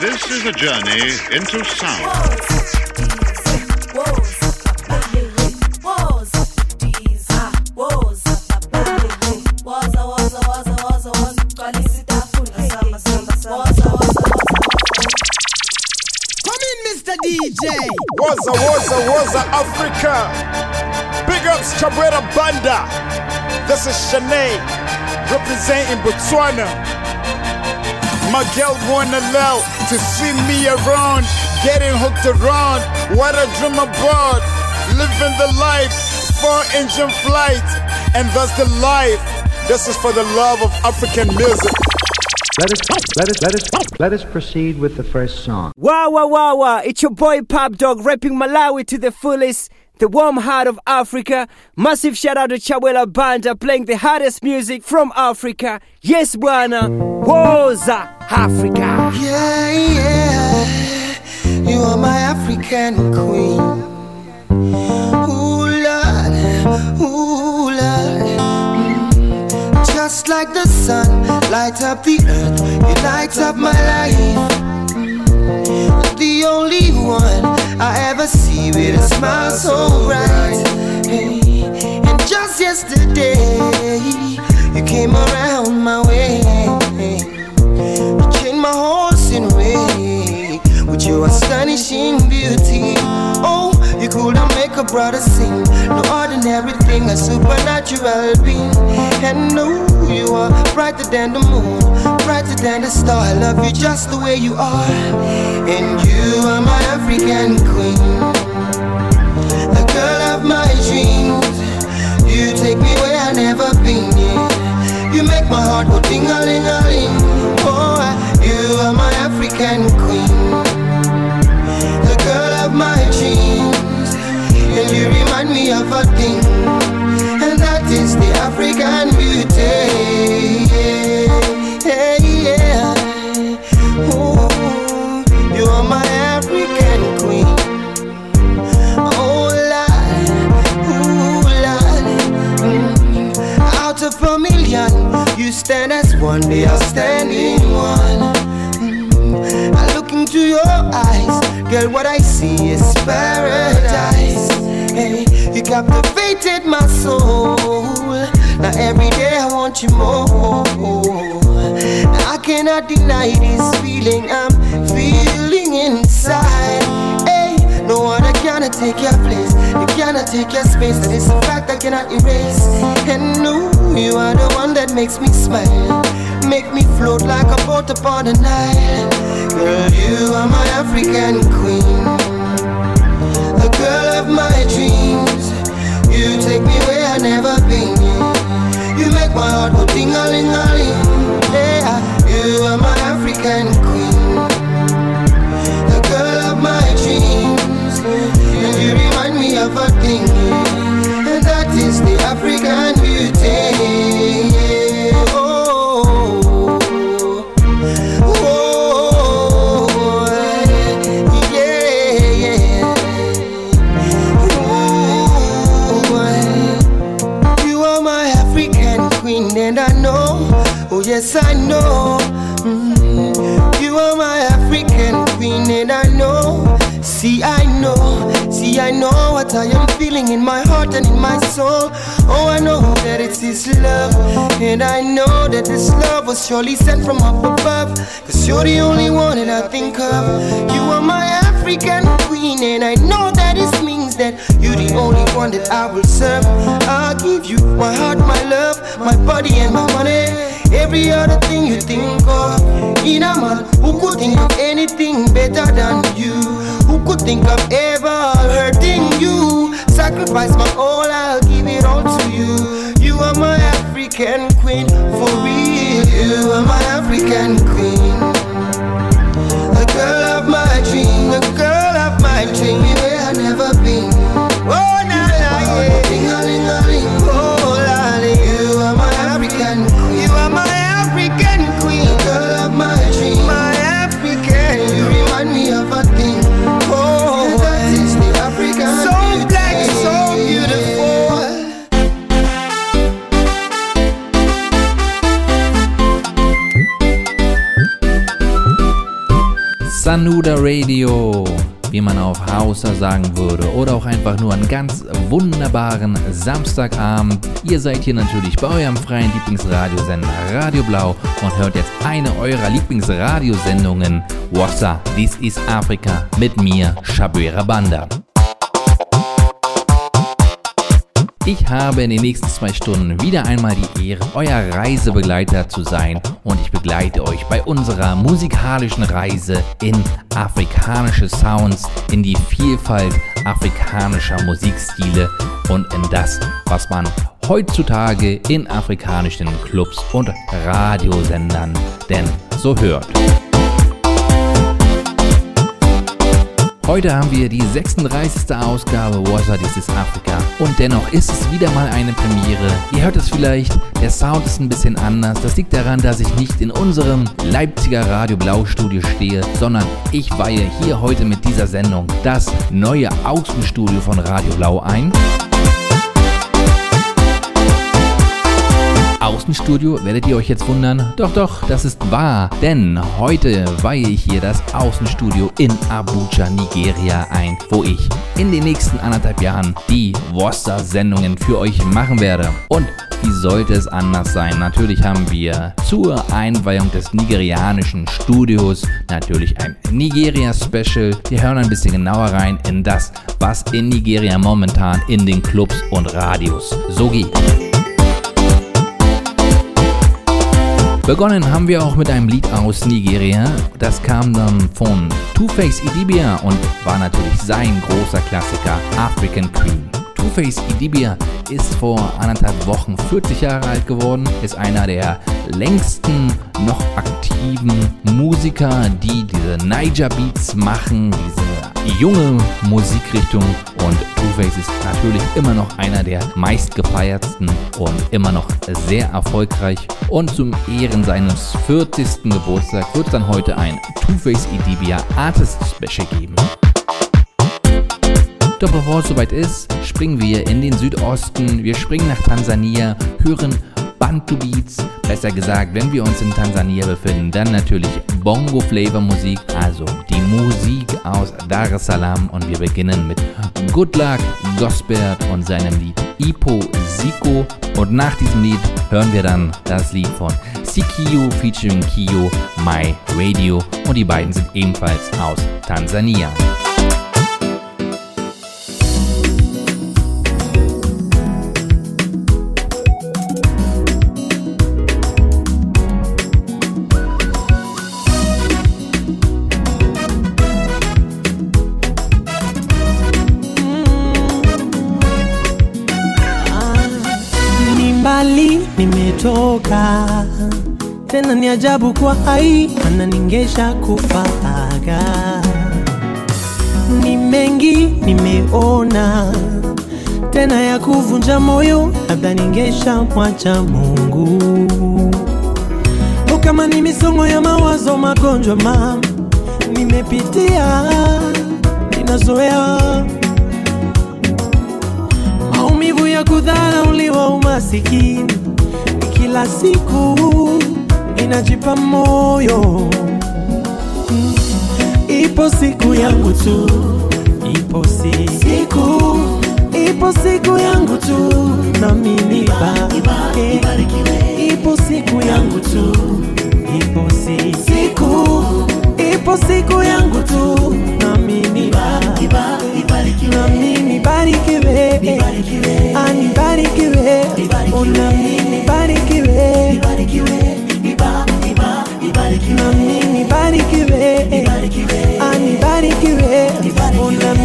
This is a journey into sound. DJ. Woza, Woza, Woza, Africa. Big ups, Chabwera Banda. This is Shanae, representing Botswana. My girl wanna love to see me around, getting hooked around. What a dream about, living the life, four engine flight, and that's the life. This is for the love of African music. Let us let us let us let us proceed with the first song. Wow wow wow wow! It's your boy Pop Dog rapping Malawi to the fullest. The warm heart of Africa. Massive shout out to Chabwera Banda playing the hardest music from Africa. Yes, Buana. Woza Africa. Yeah, yeah. You are my African queen. Ooh, Lord. Ooh, Lord just like the sun, light up the earth, you light up my life. The only one I ever see with a smile so bright. And just yesterday, you came around my way. You changed my horse in way with your astonishing beauty. Oh, you could not make a brother sing. No ordinary thing, a supernatural being. And no, you are brighter than the moon, brighter than the star. I love you just the way you are. And you are my African queen, the girl of my dreams. You take me where I never been. Yeah. You make my heart go ding a ling a ling. Oh, you are my African queen, the girl of my dreams. And you remind me of a thing, that is the African beauty. Yeah, yeah. Ooh, you are my African queen. Oh Lord. Mm. Out of a million, you stand as one. They are one. Mm. I look into your eyes, girl. What I see is paradise. Hey, you captivated my soul. Now every day I want you more. I cannot deny this feeling I'm feeling inside. Hey, no one cannot take your place. You cannot take your space. That is a fact I cannot erase. And no, you are the one that makes me smile. Make me float like a boat upon the Nile. Girl, you are my African queen. The girl of my dreams. You take me where I've never been. You make my heart go ding a ling a ling. Yeah, you are my African queen, the girl of my dreams, and you remind me of a thing, yes, I know. Mm, you are my African queen, and I know. See, I know, see, I know what I am feeling in my heart and in my soul. Oh, I know that it's this love, and I know that this love was surely sent from up above. Cause you're the only one that I think of. You are my African queen, and I know that it means that you're the only one that I will serve. I'll give you my heart, my love, my body, and my money. Every other thing you think of. In a man who could think of anything better than you. Who could think of ever hurting you? Sacrifice my all, I'll give it all to you. You are my African queen, for real. You are my African queen. take me where I've never been. Oh, na na, yeah. Ding a ling a ling, oh, la You are my African queen. You are my African queen. The girl of my dream. My African. You remind me of a thing. Oh, yeah, that is the African. So beauty. black, so beautiful. Sanuda Radio. Wie man auf Hausa sagen würde, oder auch einfach nur einen ganz wunderbaren Samstagabend. Ihr seid hier natürlich bei eurem freien Lieblingsradiosender Radio Blau und hört jetzt eine eurer Lieblingsradiosendungen, Wassa, This is Africa, mit mir, Shabuera Banda. Ich habe in den nächsten zwei Stunden wieder einmal die Ehre, euer Reisebegleiter zu sein und ich begleite euch bei unserer musikalischen Reise in afrikanische Sounds, in die Vielfalt afrikanischer Musikstile und in das, was man heutzutage in afrikanischen Clubs und Radiosendern denn so hört. Heute haben wir die 36. Ausgabe Water This is Africa und dennoch ist es wieder mal eine Premiere. Ihr hört es vielleicht, der Sound ist ein bisschen anders. Das liegt daran, dass ich nicht in unserem Leipziger Radio Blau Studio stehe, sondern ich weihe hier heute mit dieser Sendung das neue Außenstudio von Radio Blau ein. Außenstudio werdet ihr euch jetzt wundern. Doch, doch, das ist wahr. Denn heute weihe ich hier das Außenstudio in Abuja, Nigeria ein, wo ich in den nächsten anderthalb Jahren die Worcester-Sendungen für euch machen werde. Und wie sollte es anders sein? Natürlich haben wir zur Einweihung des nigerianischen Studios natürlich ein Nigeria-Special. Wir hören ein bisschen genauer rein in das, was in Nigeria momentan in den Clubs und Radios so geht. Begonnen haben wir auch mit einem Lied aus Nigeria. Das kam dann von Two-Face Idibia und war natürlich sein großer Klassiker African Queen. Two-Face Idibia ist vor anderthalb Wochen 40 Jahre alt geworden, ist einer der längsten noch aktiven Musiker, die diese Niger Beats machen, diese junge Musikrichtung und Two-Face ist natürlich immer noch einer der meistgefeiertsten und immer noch sehr erfolgreich und zum Ehren seines 40. Geburtstags wird es dann heute ein Two-Face Idibia Artist Special geben. Doch bevor es soweit ist, springen wir in den Südosten, wir springen nach Tansania, hören Bantu Beats, besser gesagt, wenn wir uns in Tansania befinden, dann natürlich Bongo Flavor Musik, also die Musik aus Dar es Salaam. Und wir beginnen mit Good Luck Gosbert und seinem Lied Ipo Siko. Und nach diesem Lied hören wir dann das Lied von Sikiyo featuring Kiyo My Radio. Und die beiden sind ebenfalls aus Tansania. Nimetoka tena, ni ajabu kwa hai ananingesha kufaga. Ni mengi nimeona tena ya kuvunja moyo, labda ningesha mwacha Mungu. Kama ni misongo ya mawazo, magonjwa ma nimepitia, ninazoea maumivu ya kudharauliwa, umasikini kila siku ninajipa moyo. Ipo siku yangu tu, ipo si siku, ipo siku yangu tu, nami nibarikiwe. Ipo siku yangu tu, ipo siku, ipo siku yangu tu, nami nibarikiwe, anibarikiwe, nami nibarikiwe, nami nibarikiwe, anibarikiwe, nami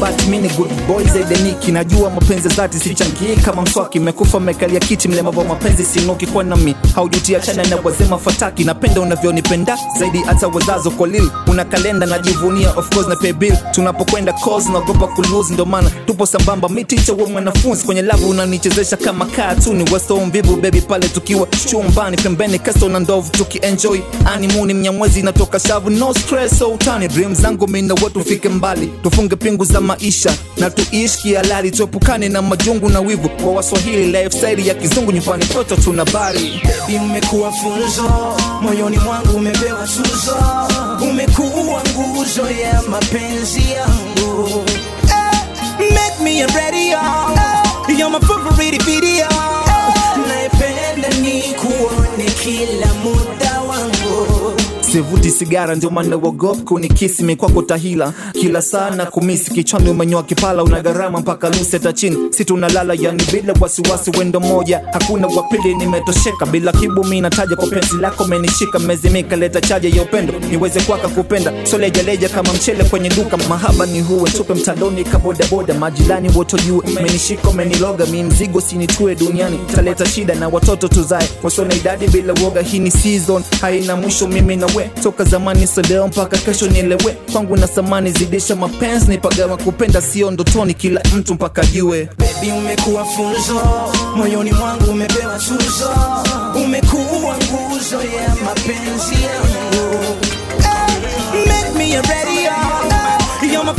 Nasema unabaki mini good boy zaidi Niki, najua mapenzi zati sichangii kama mswaki, mekufa mekalia kiti, mlemavu mapenzi sinuki kwa nami, haujutia chana na wazema fataki, napenda unavyonipenda zaidi hata wazazo kwa lil, una kalenda najivunia, of course na pay bill, tunapokwenda calls naogopa kulose, ndo maana tupo sambamba, mi teacher wa mwanafunzi, kwenye lavu unanichezesha kama katuni, waso mvivu baby pale tukiwa chumbani, pembeni kasto na ndovu tukienjoy, animuni mnyamwezi natoka shavu, no stress, so utani, dream zangu mina watu fike mbali, tufunge pingu za maisha na tuishi kihalali, tuepukane na majungu na wivu. Kwa Waswahili lifestyle ya kizungu, nyumbani kwetu tuna bari. Imekuwa funzo moyoni mwangu, umepewa tuzo, umekuwa nguzo ya mapenzi yangu. Hey, make me a radio, hey, you're my favorite video, hey, naipenda ni kuone kila muda Sivuti sigara ndio maana wagopa kunikisi, mikwako tahila kila sana kumisi, kichwani umenyoa kipala, una gharama mpaka nusu hata chini, si tunalala yani bila wasiwasi, wendo moja. Hakuna wapili nimetosheka bila kibu, mi nataja kwa penzi lako menishika, mezimika, leta chaja ya upendo niweze kwaka kupenda, solejaleja leja kama mchele kwenye duka, mahaba ni huwe. Tupe mtandoni ka bodaboda, majirani menishika meniloga mi mzigo sinitue duniani, taleta shida na watoto tuzae. Wasiona idadi bila woga, hii ni season. Haina mwisho, mimi na nielewe, toka zamani soleo mpaka kesho nielewe, kwangu na samani zidisha mapenzi, nipagawa kupenda sio ndotoni, kila mtu mpaka jue. Baby umekuwa funzo moyoni mwangu, umepewa tuzo, umekuwa nguzo ya yeah, mapenzi yangu yeah. oh, make me a radio, you're my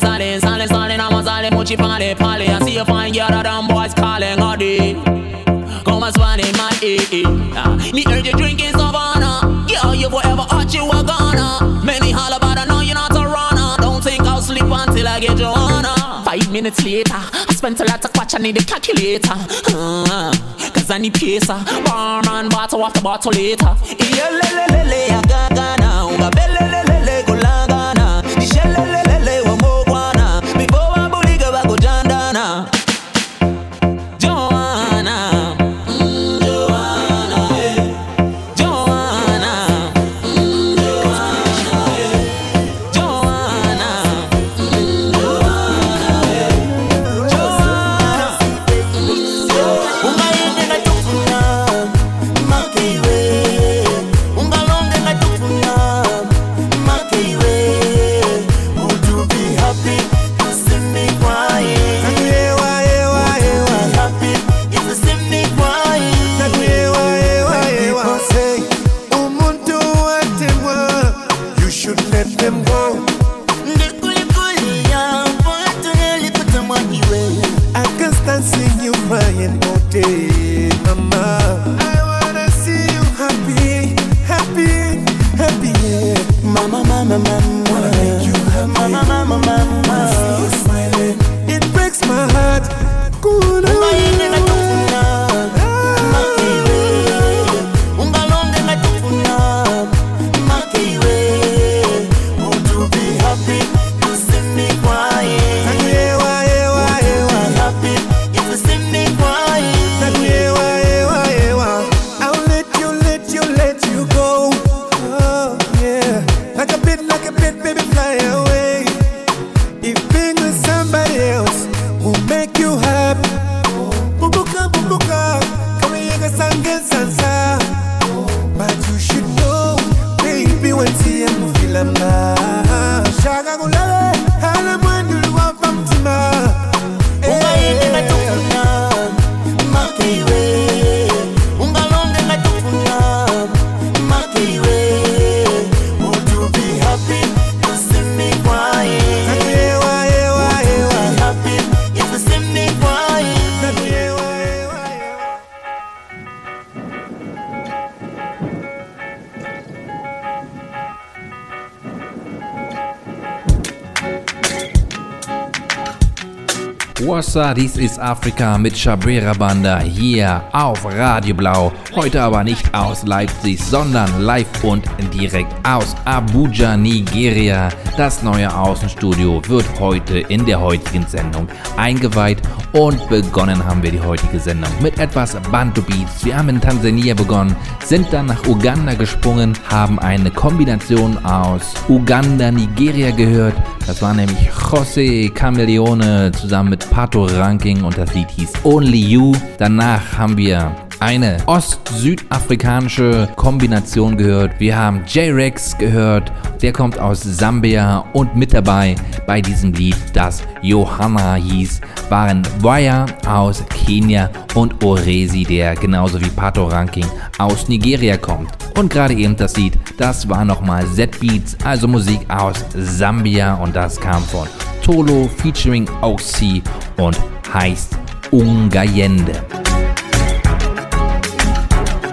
sale sale sale na mo sale muchi pale pale. I see you fine girl, that them boys calling all day. Come and swan in my eh. Ah, Me heard you drinking Savannah. Yeah, you forever hot, you are gonna. Many holler, but I know you're not a runner. Don't think I'll sleep until I get Joanna. Five minutes later, I spent a lot of watch, I need a calculator. Uh, Cause I need pesa. Barman, bottle after bottle later. Yeah, le le le le, I got gana. Unga bele le le le, go langana. Ishe le le le le, Wassa, dies ist Afrika mit Shabera Banda hier auf Radio Blau. Heute aber nicht aus Leipzig, sondern live und direkt aus Abuja, Nigeria. Das neue Außenstudio wird heute in der heutigen Sendung eingeweiht und begonnen haben wir die heutige Sendung mit etwas Bantu Beats. Wir haben in Tansania begonnen, sind dann nach Uganda gesprungen, haben eine Kombination aus Uganda, Nigeria gehört. Das war nämlich José Cameleone zusammen mit Pato Ranking und das Lied hieß Only You. Danach haben wir eine ost-südafrikanische Kombination gehört. Wir haben J-Rex gehört, der kommt aus Sambia und mit dabei bei diesem Lied, das Johanna hieß, waren Wire aus Kenia und Oresi, der genauso wie Pato Ranking aus Nigeria kommt. Und gerade eben das Lied, das war nochmal Z-Beats, also Musik aus Sambia und das kam von Tolo featuring OC und heißt Ungayende.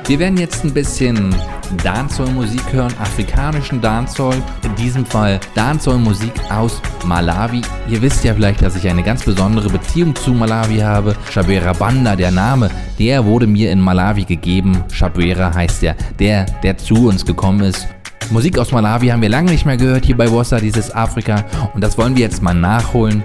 Wir werden jetzt ein bisschen Dancehall-Musik hören, afrikanischen Dancehall, in diesem Fall Dancehall-Musik aus Malawi. Ihr wisst ja vielleicht, dass ich eine ganz besondere Beziehung zu Malawi habe. Shabera Banda, der Name, der wurde mir in Malawi gegeben. Shabera heißt ja der, der zu uns gekommen ist. Musik aus Malawi haben wir lange nicht mehr gehört hier bei Wassa, dieses Afrika. Und das wollen wir jetzt mal nachholen.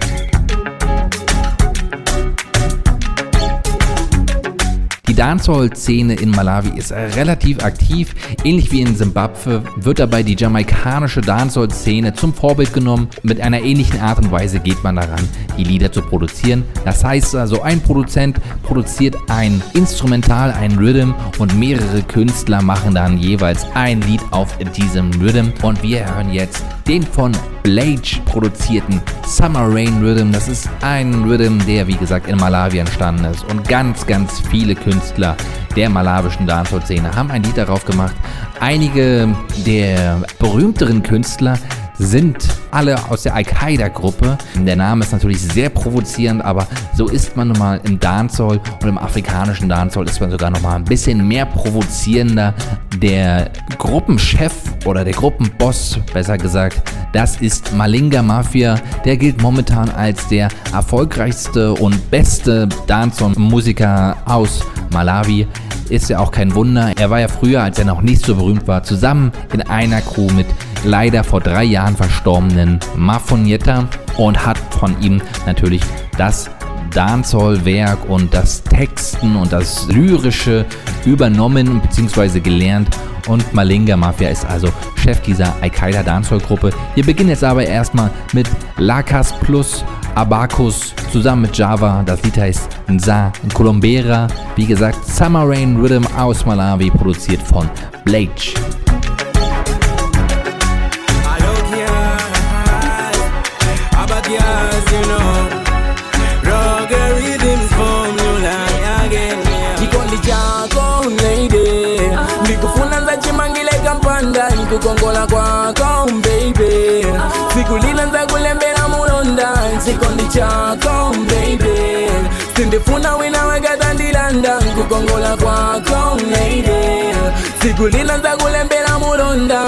Die Dancehall-Szene in Malawi ist relativ aktiv. Ähnlich wie in Simbabwe wird dabei die jamaikanische Dancehall-Szene zum Vorbild genommen. Mit einer ähnlichen Art und Weise geht man daran, die Lieder zu produzieren. Das heißt also, ein Produzent produziert ein Instrumental, ein Rhythm und mehrere Künstler machen dann jeweils ein Lied auf diesem Rhythm. Und wir hören jetzt den von Blage produzierten Summer Rain Rhythm. Das ist ein Rhythm, der wie gesagt in Malawi entstanden ist und ganz, ganz viele Künstler der malawischen Dancehall-Szene haben ein Lied darauf gemacht. Einige der berühmteren Künstler sind alle aus der Al-Qaida-Gruppe. Der Name ist natürlich sehr provozierend, aber so ist man nun mal im Dancehall und im afrikanischen Dancehall ist man sogar noch mal ein bisschen mehr provozierender. Der Gruppenchef oder der Gruppenboss, besser gesagt, das ist Malinga Mafia. Der gilt momentan als der erfolgreichste und beste Dancehall-Musiker aus Malawi. Ist ja auch kein Wunder. Er war ja früher, als er noch nicht so berühmt war, zusammen in einer Crew mit leider vor drei Jahren verstorbenen Mafonietta und hat von ihm natürlich das Dancehall-Werk und das Texten und das Lyrische übernommen bzw. gelernt. Und Malinga Mafia ist also Chef dieser Al-Qaida Dancehall-Gruppe. Wir beginnen jetzt aber erstmal mit Lacas Plus Abacus zusammen mit Java. Das Lied heißt Nza Colombera. Wie gesagt, Summer Rain Rhythm aus Malawi, produziert von Blake. Kukongola kwako um, baby. Siku lile nza kulembera mulonda chikondi chako um, baby. Sindifuna wina wakatandilanda kukongola kwako lady um, siku lile nza kulembera mulonda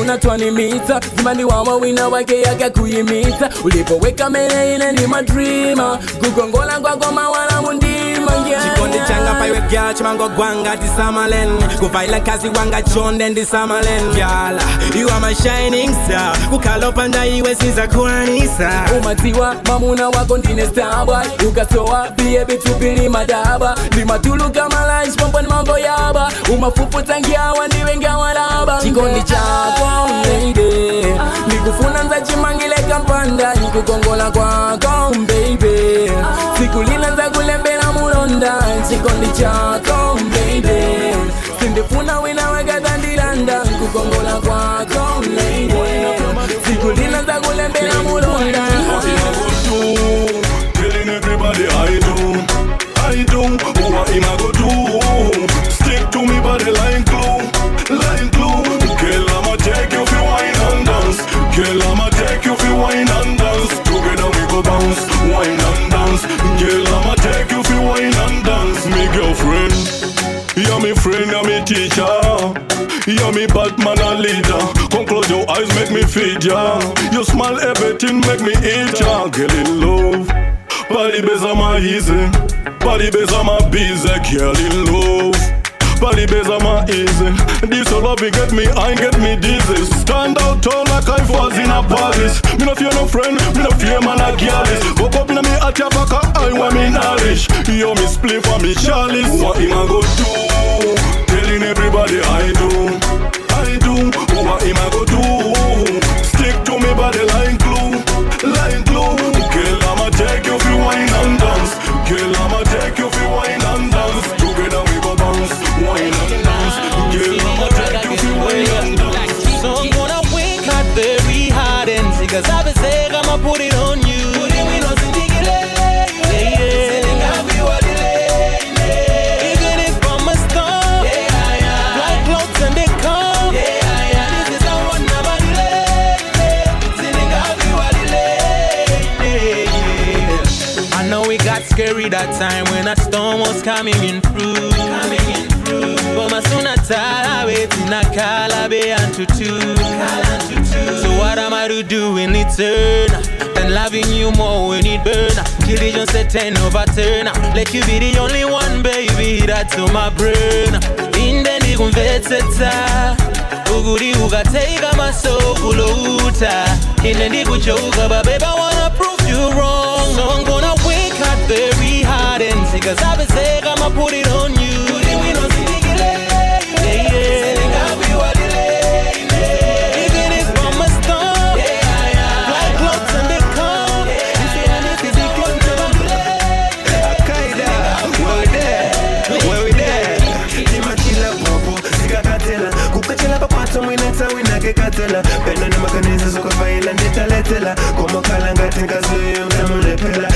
unatwanimita zimani wawa wina wake yakakuyimita ulipoweka mele ile ni madrima. Kukongola kwako mawala mundima chikondi changa paiwe gya chimango gwanga tisamalen kuvaila kazi wanga chonde ndisamalen yala you are my shining star. Kukhala opanda iwe sizakwanisa umatiwa mamuna wako ndine starboy ukasowa biye bitupili madaba. Ndimatuluka malanchi pomponi mambo baba. Umafupu tangia wandi wenga walaba chikondi chakwa mbeide nikufuna nzachimangile kampanda. Nikukongola kwako mbeibe siku lila nzakulembela mulonda. Chikondi chako mbeide sindifuna wina wakatandiranda nkukongola kwako mbeide siku lila nzakulembela mulonda. Everybody I do, I do, what am I gonna do? Body glue, like glue. Girl, I'ma take you for wine and dance. Girl, I'ma take you for wine and dance. Together we go bounce, wine and dance. Girl, I'ma take you for wine and dance. Me girlfriend, you're me friend, you're me teacher. You're me Batman and leader. Come close your eyes, make me feed ya. You smile, everything make me eat ya. Girl in love, body base on my easy. Body base on my busy. Girl in love. Body base on my easy. This all love get me, I get me dizzy. Stand out tall like I was in a Paris. Me no fear no friend, me no fear man a girlis. Woke up in a me at your back, I want me knowledge. Yo me split for me chalice. What him a go do? Telling everybody I do, I do. What him a go do? Scary that time when a storm was coming in through. But my son I waiting a calabe and tutu So what am I to do in return Than loving you more when it burn. Religion said ten overturn. Let you be the only one baby that's on my brain. Inde ndikumvetsetsa ukuri ukateka masokulota ine ndikuchoka but babe I wanna prove you wrong gonna very hard and say Because I've been saying I'ma put it on you. Yeah, yeah. Mwineta winakekatela pena nemakanisa zokwavaila nditaletela komakala ngati ngazuyo ndamulepela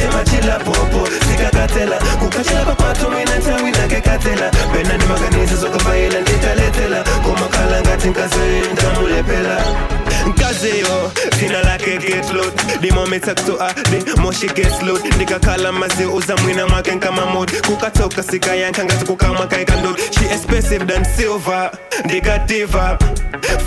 timachila popo sikakatela. Kukachela papato mwineta winakekatela pena nemakanisa zokwavaila nditaletela komakala ngati ngazuyo ndamulepela nkaziyo thina lake get load the moment akutoa the more she gets load ndikakhala mazi uza mwina mwake nkamamod kukatoka sikayanka ngati kukamwaka ikandod she expensive than silver ndikadiva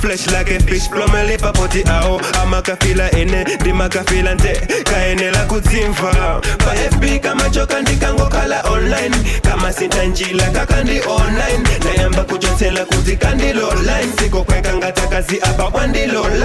flesh like a fish plomelipa poti ao. Amakafila ene ndimakafila nte. Kaenela kudzimva pa fb kamachoka ndikangokhala online. Kama sintanjila kakandi online. Ndayamba kuchotsela kuti kandiloline sikokweka ngatakazi apa kwandiloline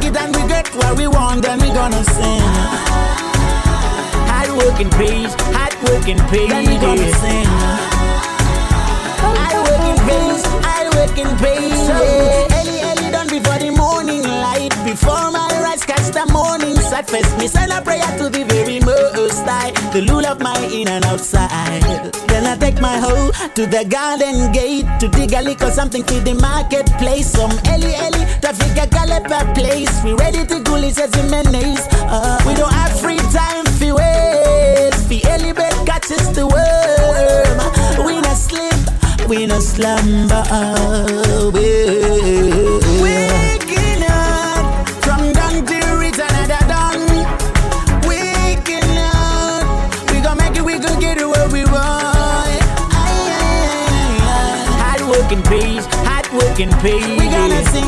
gonna it and we get what we want, then we gonna sing. Hard working pays, hard working pays. Then we gonna sing. Hard working pays, hard working pays. Yeah. Early, early done before the morning. Before my rise, catch the morning first. Me send a prayer to the very most high, the rule of my in and outside. Then I take my hoe to the garden gate to dig a little something to the marketplace. Some early, early traffic a caliper place. We ready to go, it says Jimenez. Uh, we don't have free time for waste. The early bird catches the worm. We not sleep, we not slumber. Waking up working pays. We gonna sing.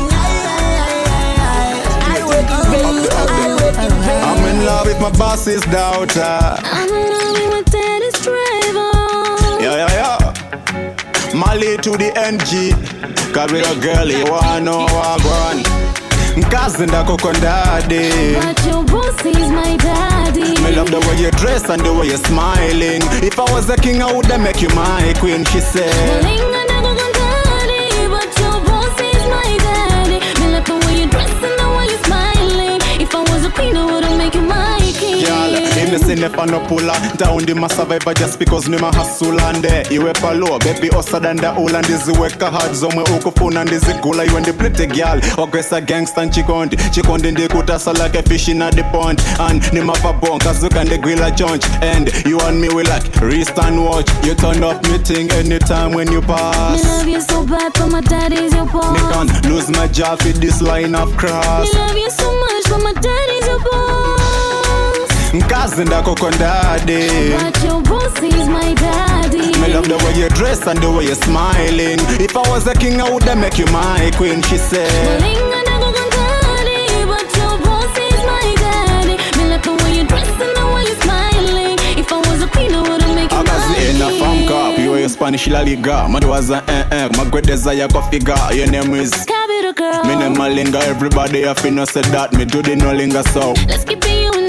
I'm in love with my boss's daughter. I'm in love with my daddy's driver. Yeah, yeah, yeah. Mali to the NG. Cause we a girl, you wanna know what I Nkazi ndako kondadi But your boss is my daddy. Me love the way you dress and the way you're smiling If I was a king I would make you my queen She said Girl, imesinnefa no pula ntaundi masurvivor just because ni mahasula nde iwe palo baby osada ndaula ndiziweka hard. Zomwe ukufuna ndizigula iwe ndi pretty girl. Ogwesa gangsta nchikondi chikondi ndikutasa like a fish in a the pond. And ni mafabo nkazuka ndigwila chonch and you and me we like wrist and watch. You turn up me thing anytime when you pass. Me love you so bad, but my daddy's your boss. me can't lose my job with this line of cross. Me love you so much, but my daddy's your boss. Nkazi ndako kondadi But your boss is my daddy. Me love the way you dress and the way you're smiling. If I was a king, I would make you my queen, she said. Malinga ndako kondadi, but your boss is my daddy. Me like the way you dress and the way you smiling. If I was a queen, I would've make you Agazi in a farm king. cup, you are Spanish La Liga. Maduaza eh eh, my great desire coffee figure. Your name is. Cabita girl. Me name Malinga, everybody have no say that. Me do the no linger so. Let's keep it you I,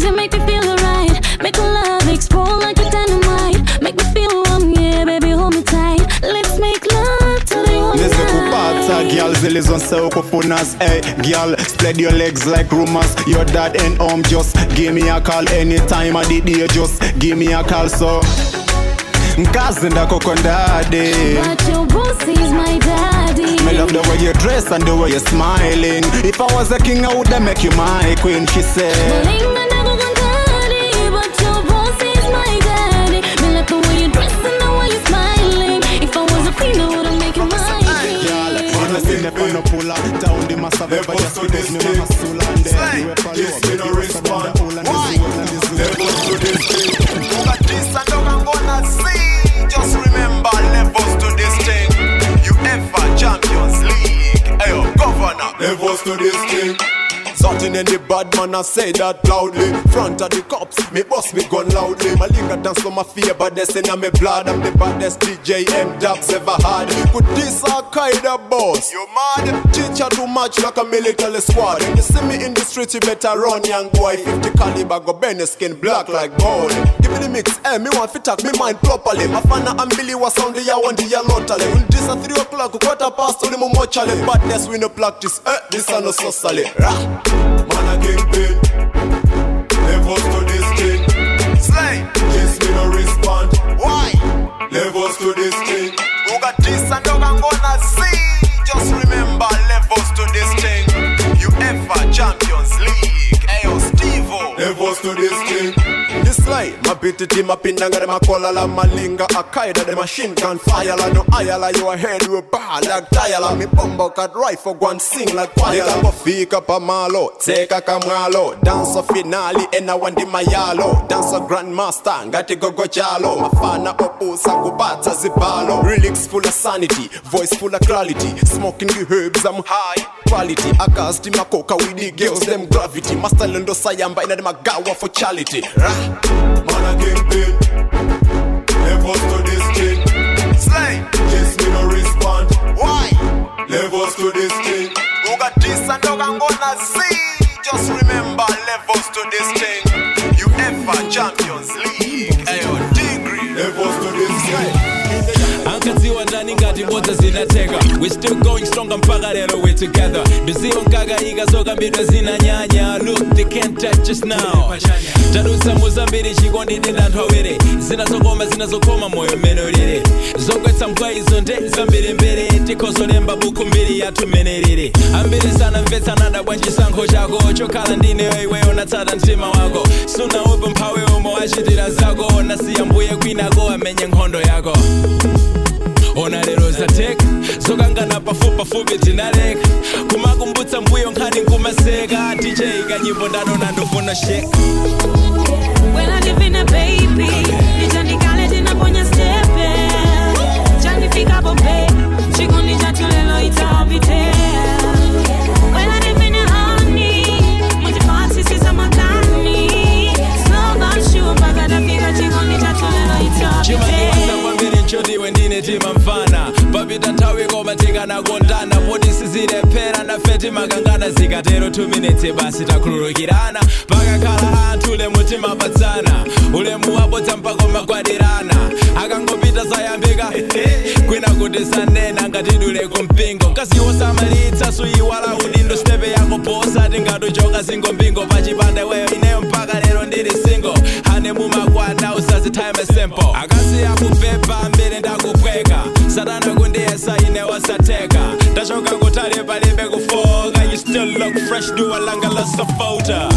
cause make me feel alright. Make a love explode like a dynamite. Make me feel warm, yeah, baby, hold me tight. Let's make love till the Nize night. kupata girl zilizonse ukufunas hey eh, girl spread your legs like rumors your dad and home just give me a call anytime I did you eh, just give me a call so nkazi ndako kondadi But your boss is my daddy. Me love the way you dress and the way you're smiling. If I was a king, I would make you my queen, she said. Never no pull up down the mass of everybody just because me my hustle and there you no respond why never to this thing but this I don't gonna see. Just remember levels to this thing. You ever Champions League? Hey governor. Levels to this thing. Something in the bad man, I say that loudly. Front of the cops, me bust me gun loudly. My linger dance for my fear, but that's in my blood. I'm the baddest DJ M Dubs ever had. Put this Al Qaeda boss. You mad? Teacher too much like a military squad. When you see me in the street, you better run, young boy. 50 caliber, go bend the skin black like gold. Give me the mix, eh? Me want fit talk me mind properly. My fan and Billy was on the one, the year lottery. When this at 3 o'clock, quarter past, only more chale. Badness, we no practice, eh? This are no so solid. Rah. Man a kingpin Levels to this thing Slay. Me no respond. Why? Levels to this thing Who got this and dog I'm gonna see? Just remember levels to this thing. UEFA Champions League. Ayo Steve-O. Levels to this thing Team, my pinanga, them a kola la malinga, a kaida, the machine can fire la no ayala, you a head with a bar like tire me bumbo cut rifle, go and sing like choir. Nigga go fika pa malo, a kamalo, dance a finale, want the mayalo, dance a grandmaster, ngati go go jalo, mafana opusa kubata zibalo, lyrics full of sanity, voice full of clarity, smoking the herbs, I'm high quality, I cast my coca with the girls, them gravity, master lendo sayamba, in them a gawa for charity. Rah. Man a kingpin Levels to this thing. Slay. Yes, me no respond. Why? Levels to this thing. Got this and dog I'm gonna see? Just remember levels to this thing. UEFA Champions. League ndani ngati mbodza zinateka we still going stronger mpaka we together. Nduziwo nkakayika zokambidwa zinanyanya look they can't touch us now. Tadutsa muzambiri chikondini ndanthu awere zinazokoma zinazokoma moyo mmene ulere zogwetsa izo nde zambiri Tikozolemba buku mbiri yathu menerere ambiri sanamvetsana dabwa chisankho chako chokhala ndineyo iweyo natsata mtima wako sunaupe mphawe omwe wachitira zako nasiya mbuye kwinako amenye nkhondo yako ona lero zokangana pafupipafupi tinaleka kumakumbutsa mbuyo nkhani nkumaseka. Dj kanyimbo ndanona ndofuna sheka When I live in a baby, nchodiwe ndine tima mfana. Papita nthawi koma tikanakondana poti sizilephera nafe timakangana zikatero 2 minutes basi takhululukirana. Pakakhala anthu ulemu timapatsana ulemu wabodza mpaka magwadirana. Akangopita zayambika kwina kuti sanena ngatidule kumpingo. Mkaziwo samalitsa suyiwala udindo stepe yako posa tingatuchoka zingombingo pachipande weyo ineyo mpaka lero ndili single. Hane mumakwana usazitime simple akasi akupepa mbiri saranwe kundiyesaine wasateka tashoka kutale palembe kufoka you still look fresh duwa langa la safota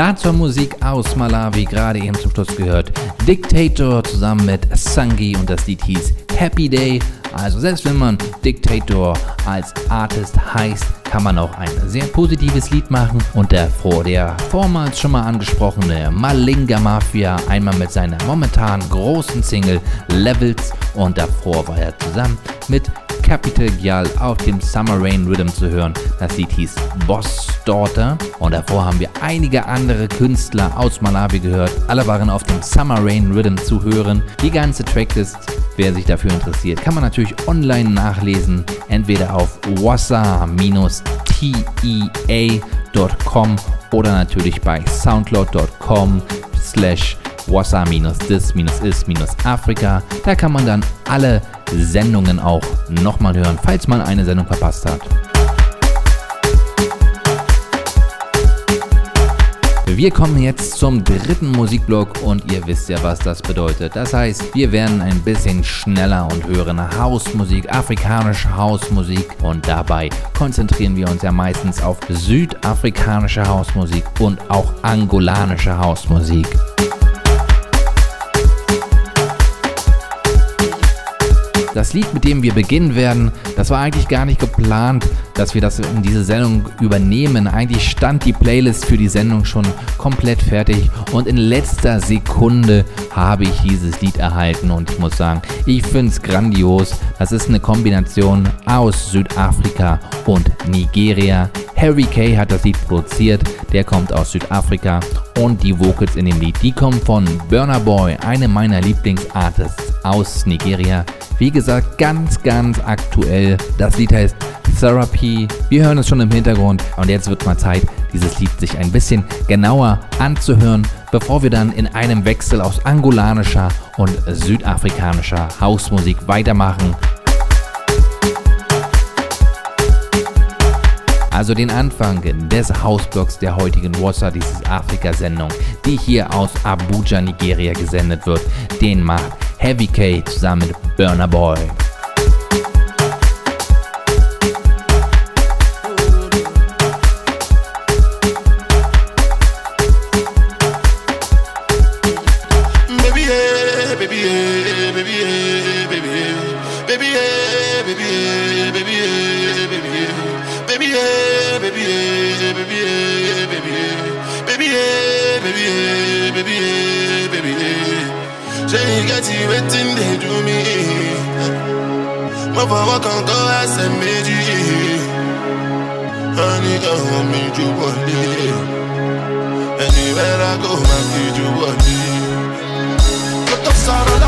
Dazu Musik aus Malawi, gerade eben zum Schluss gehört. Dictator zusammen mit Sangi und das Lied hieß Happy Day. Also selbst wenn man Dictator als Artist heißt, kann man auch ein sehr positives Lied machen. Und der vor der vormals schon mal angesprochene Malinga Mafia, einmal mit seiner momentan großen Single Levels und davor war er zusammen mit Capital Gyal auf dem Summer Rain Rhythm zu hören. Das Lied hieß Boss Daughter und davor haben wir einige andere Künstler aus Malawi gehört. Alle waren auf dem Summer Rain Rhythm zu hören. Die ganze Tracklist, wer sich dafür interessiert, kann man natürlich online nachlesen, entweder auf wassa-tea.com oder natürlich bei soundcloud.com slash wassa-dis-is-afrika. Da kann man dann alle Sendungen auch nochmal hören, falls man eine Sendung verpasst hat. Wir kommen jetzt zum dritten Musikblock und ihr wisst ja, was das bedeutet. Das heißt, wir werden ein bisschen schneller und hören Hausmusik, afrikanische Hausmusik und dabei konzentrieren wir uns ja meistens auf südafrikanische Hausmusik und auch angolanische Hausmusik. Das Lied, mit dem wir beginnen werden, das war eigentlich gar nicht geplant, dass wir das in diese Sendung übernehmen. Eigentlich stand die Playlist für die Sendung schon komplett fertig und in letzter Sekunde habe ich dieses Lied erhalten und ich muss sagen, ich finde es grandios. Das ist eine Kombination aus Südafrika und Nigeria. Harry Kay hat das Lied produziert, der kommt aus Südafrika und die Vocals in dem Lied, die kommen von Burner Boy, eine meiner Lieblingsartists aus Nigeria. Wie gesagt, ganz, ganz aktuell. Das Lied heißt Therapy. Wir hören es schon im Hintergrund und jetzt wird mal Zeit, dieses Lied sich ein bisschen genauer anzuhören, bevor wir dann in einem Wechsel aus angolanischer und südafrikanischer Hausmusik weitermachen. also den Anfang des Hausblocks der heutigen Wasser, dieses Afrika-Sendung, die hier aus Abuja, Nigeria gesendet wird, den macht Heavy K zusammen mit Burner Boy. Mo fọwọ́ kan kọ́ ẹsẹ̀ méjì. Honey, come on, me, you wọlé. Anywhere I go, máa fi ju wọlé kó tó sọ̀rọ̀ lọ́dọ̀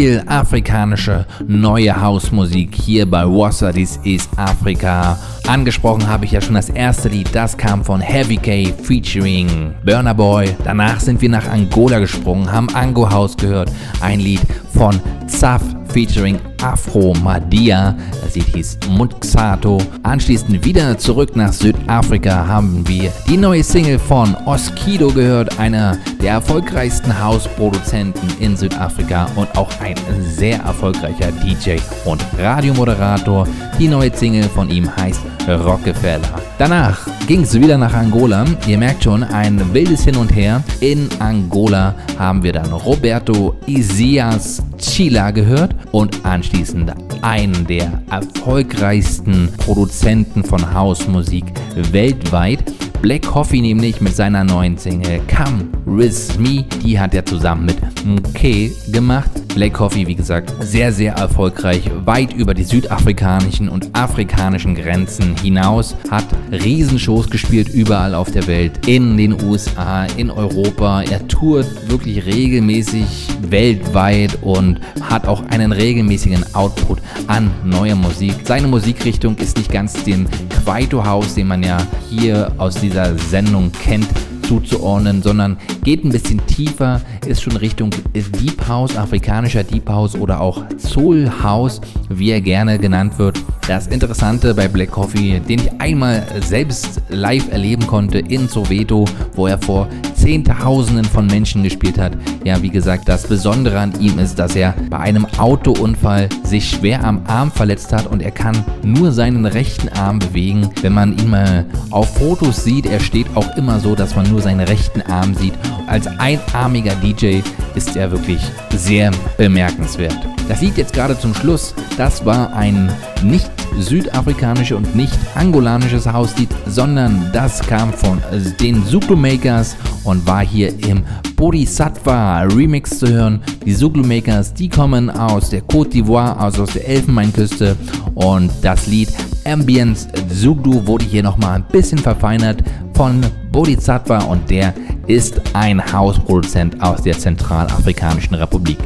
viel afrikanische neue Hausmusik hier bei Wassa, dies ist Afrika. Angesprochen habe ich ja schon das erste Lied, das kam von Heavy K featuring Burner Boy. Danach sind wir nach Angola gesprungen, haben Ango House gehört, ein Lied von Zaf featuring Afro Madia. Lied hieß Mutsato. Anschließend wieder zurück nach Südafrika haben wir die neue Single von Oskido gehört, einer der erfolgreichsten Hausproduzenten in Südafrika und auch ein sehr erfolgreicher DJ und Radiomoderator. Die neue Single von ihm heißt Rockefeller. Danach ging es wieder nach Angola. Ihr merkt schon, ein wildes Hin und Her. In Angola haben wir dann Roberto Isias Chila gehört und anschließend einen der erfolgreichsten Produzenten von Hausmusik weltweit. Black Coffee nämlich mit seiner neuen Single Come With Me, die hat er zusammen mit Mke gemacht. Black Coffee, wie gesagt, sehr, sehr erfolgreich, weit über die südafrikanischen und afrikanischen Grenzen hinaus, hat Riesenshows gespielt überall auf der Welt, in den USA, in Europa. Er tourt wirklich regelmäßig weltweit und hat auch einen regelmäßigen Output an neuer Musik. Seine Musikrichtung ist nicht ganz den Kwaito House, den man ja hier aus dieser Sendung kennt, zuzuordnen, sondern geht ein bisschen tiefer, ist schon Richtung Deep House, afrikanischer Deep House oder auch Soul House, wie er gerne genannt wird. Das Interessante bei Black Coffee, den ich einmal selbst live erleben konnte in Soweto, wo er vor Zehntausenden von Menschen gespielt hat. Ja, wie gesagt, das Besondere an ihm ist, dass er bei einem Autounfall sich schwer am Arm verletzt hat und er kann nur seinen rechten Arm bewegen. Wenn man ihn mal auf Fotos sieht, er steht auch immer so, dass man nur seinen rechten Arm sieht. Als einarmiger DJ ist er wirklich sehr bemerkenswert. Das Lied jetzt gerade zum Schluss, das war ein nicht südafrikanisches und nicht angolanisches Hauslied, sondern das kam von den Zulu Makers und war hier im Bodhisattva Remix zu hören. Die Zulu Makers, die kommen aus der Côte d'Ivoire, also aus der Elfenbeinküste und das Lied Ambience Zulu wurde hier nochmal ein bisschen verfeinert von Bodhisattva und der ist ein Hausproduzent aus der Zentralafrikanischen Republik.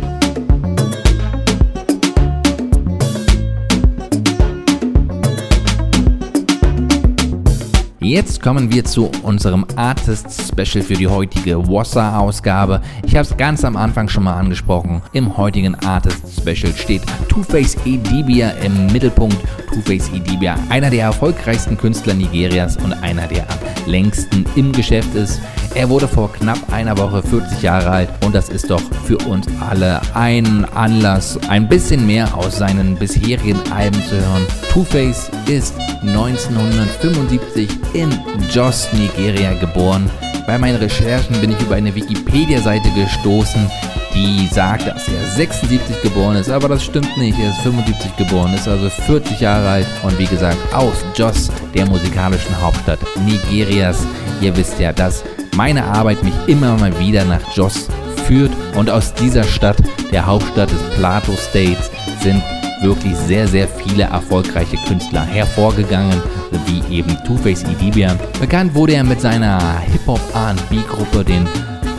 Jetzt kommen wir zu unserem Artist Special für die heutige Wassa-Ausgabe. Ich habe es ganz am Anfang schon mal angesprochen. Im heutigen Artist Special steht Two-Face Edibia im Mittelpunkt. Two-Face Edibia, einer der erfolgreichsten Künstler Nigerias und einer der am längsten im Geschäft ist. Er wurde vor knapp einer Woche 40 Jahre alt und das ist doch für uns alle ein Anlass, ein bisschen mehr aus seinen bisherigen Alben zu hören. Two-Face ist 1975 in Jos, Nigeria geboren. Bei meinen Recherchen bin ich über eine Wikipedia-Seite gestoßen, die sagt, dass er 76 geboren ist, aber das stimmt nicht. Er ist 75 geboren, ist also 40 Jahre alt und wie gesagt aus Jos, der musikalischen Hauptstadt Nigerias. Ihr wisst ja, dass meine Arbeit mich immer mal wieder nach Jos führt und aus dieser Stadt, der Hauptstadt des Plateau States, sind wirklich sehr, sehr viele erfolgreiche Künstler hervorgegangen, wie eben Two-Face Idibia. Bekannt wurde er mit seiner Hip-Hop R&B-Gruppe, den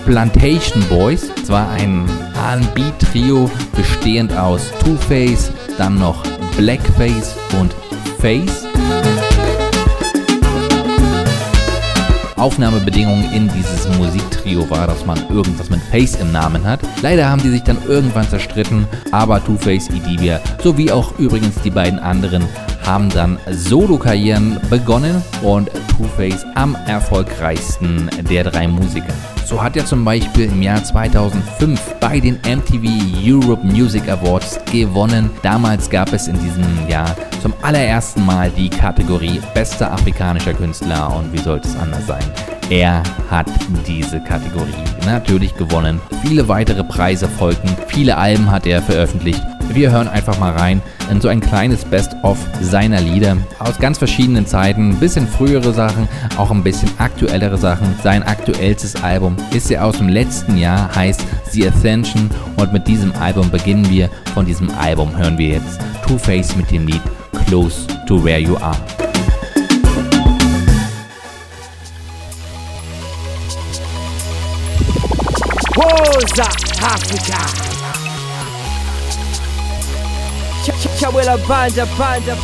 Plantation Boys. Es war ein R&B-Trio bestehend aus Two-Face, dann noch Blackface und Face. Aufnahmebedingung in dieses Musiktrio war, dass man irgendwas mit Face im Namen hat. Leider haben die sich dann irgendwann zerstritten, aber Two-Face, Idibia sowie auch übrigens die beiden anderen haben dann Solo-Karrieren begonnen und Two-Face am erfolgreichsten der drei Musiker. So hat er zum Beispiel im Jahr 2005 bei den MTV Europe Music Awards gewonnen. Damals gab es in diesem Jahr zum allerersten Mal die Kategorie Bester afrikanischer Künstler und wie sollte es anders sein? Er hat diese Kategorie natürlich gewonnen. Viele weitere Preise folgten, viele Alben hat er veröffentlicht. Wir hören einfach mal rein in so ein kleines Best-of seiner Lieder aus ganz verschiedenen Zeiten. Ein bisschen frühere Sachen, auch ein bisschen aktuellere Sachen. Sein aktuellstes Album ist ja aus dem letzten Jahr, heißt The Ascension. Und mit diesem Album beginnen wir. Von diesem Album hören wir jetzt Two Face mit dem Lied Close to Where You Are. Rosa Africa! Ch- ch- Chabwera Banda, Banda,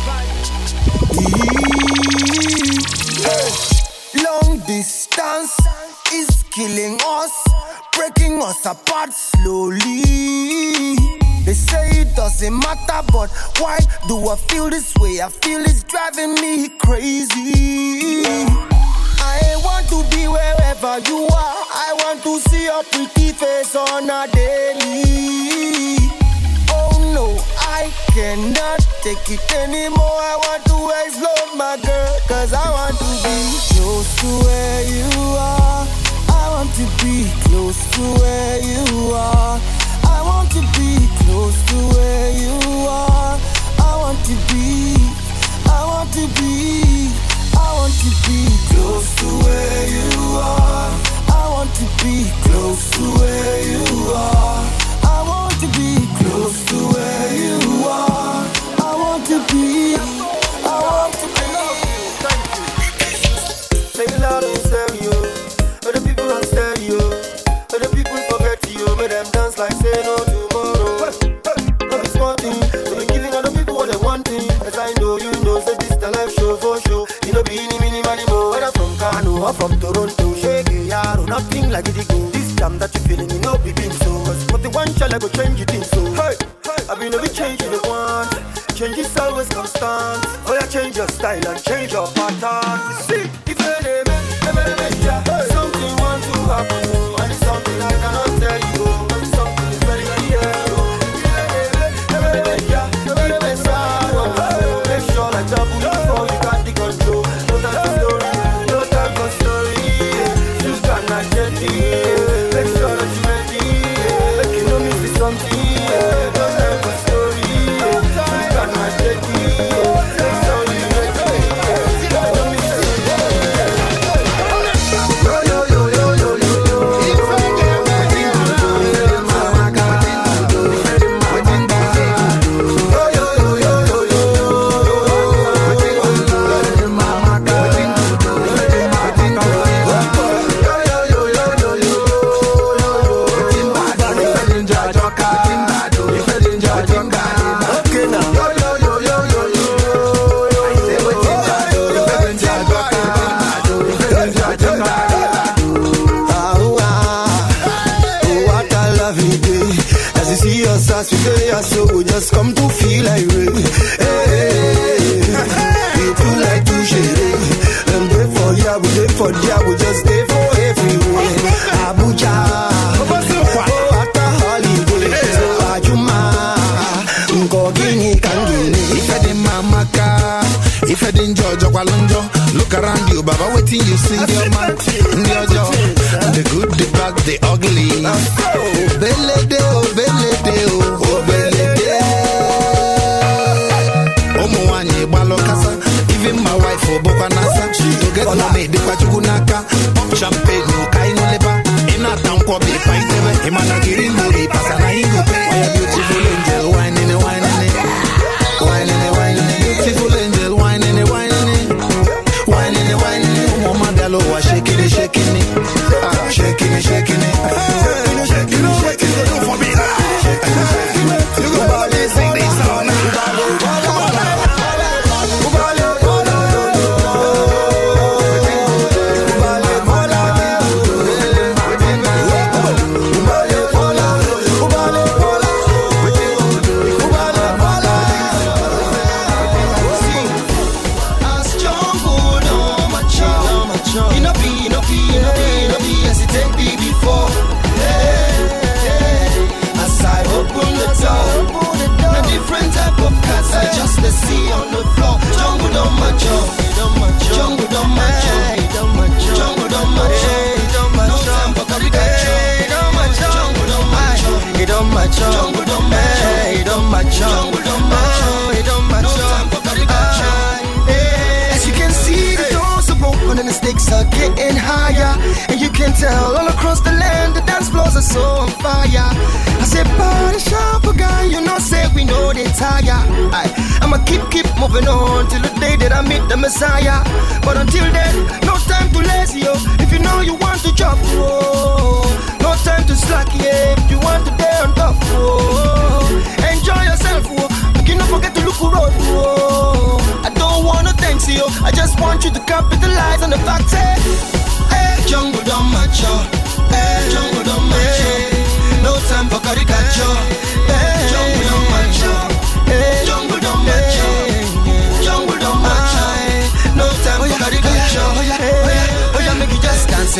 Long distance is killing us, breaking us apart slowly. They say it doesn't matter, but why do I feel this way? I feel it's driving me crazy. I want to be wherever you are. I want to see your pretty face on a daily. Oh no, I cannot take it anymore. I want to explode my girl, cause I want to be close to where you are. I want to be close to where you are. I want to be close to where you are. I want to be, I want to be, I want to be close to where you are. I want to be close to where you are. Like it, go. This jam that you feeling, you know be been so. Cause the one shall I go change it in so. Hey, I mean, we change the one. Change is always constant. Oh yeah, change your style and change your pattern. See, wetin you see ndị ọma ndị ọjọọ the good the bad the ugly. Obelede obelede o obelede ụmụ nwanyị gbalụ kasa even my wife bụkwa nasa together nọ na-edekwa so on fire. I say, party sharp guy, you know, say we know the tire. I, I'ma keep, keep moving on till the day that I meet the Messiah. But until then, no time to lazy, yo. If you know you want to chop, whoa. No time to slack, yeah. If you want to stay on top, whoa. Enjoy yourself, whoa. You don't forget to look around, whoa. I don't wanna thank you, I just want you to capitalize on the fact, hey jungle don't match up. Eh, hey, jungle don't match up. No time for caricature. Hey, jungle don't match up. Eh, hey, jungle don't match up.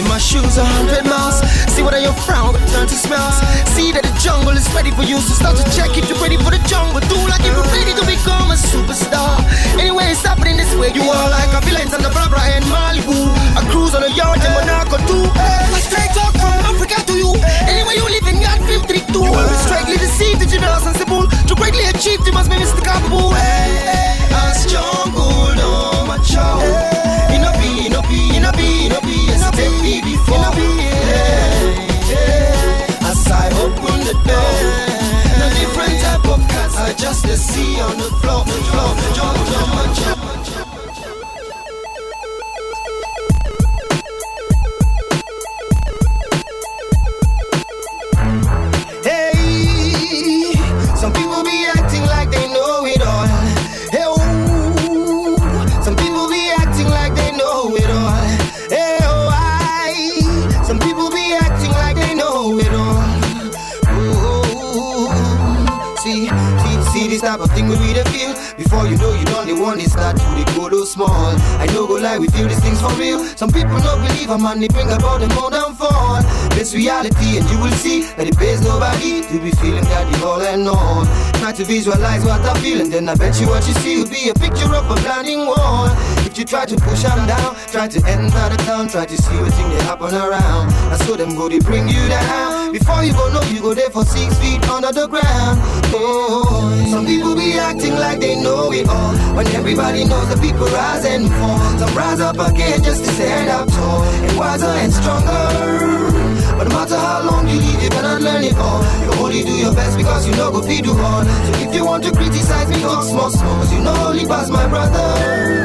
In my shoes a hundred miles. See what your frown turn to smiles. See that the jungle is ready for you, so start to check if you're ready for the jungle. Do like if you're ready to become a superstar. Anyway, it's happening this way. You are like a villain the Barbara and Malibu. I cruise on a yacht in Monaco too. I straight talk from Africa to you. Anyway, you live in God 532. You will be straightly deceived that you're not sensible. To greatly achieve, you must be Mr. Kabul. Hey, as jungle, no macho. In just see on the floor, the floor, the jungle, it start to the go small. I know go lie, we feel these things for real. Some people don't believe a man, they bring about them more than fall. This reality, and you will see that it pays nobody to be feeling that the all and all. Try to visualize what I'm feeling, then I bet you what you see will be a picture of a blinding wall. If you try to push them down, try to enter the town, try to see what thing they happen around. I saw them go, they bring you down. Before you go, no, you go there for six feet under the ground. Oh, some people be acting like they know it all. When everybody knows the people rise and fall. Some rise up again just to stand up tall and wiser and stronger. But no matter how long you live, you cannot learn it all. You only do your best because you know go feed you all. So if you want to criticize me, talk small, small. Cause you know only pass my brother.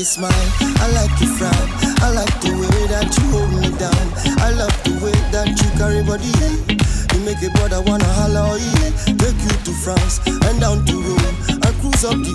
Your smile, I like your frown, I like the way that you hold me down. I love the way that you carry body. You make a brother wanna holler, oh, yeah. Take you to France and down to Rome. I cruise up the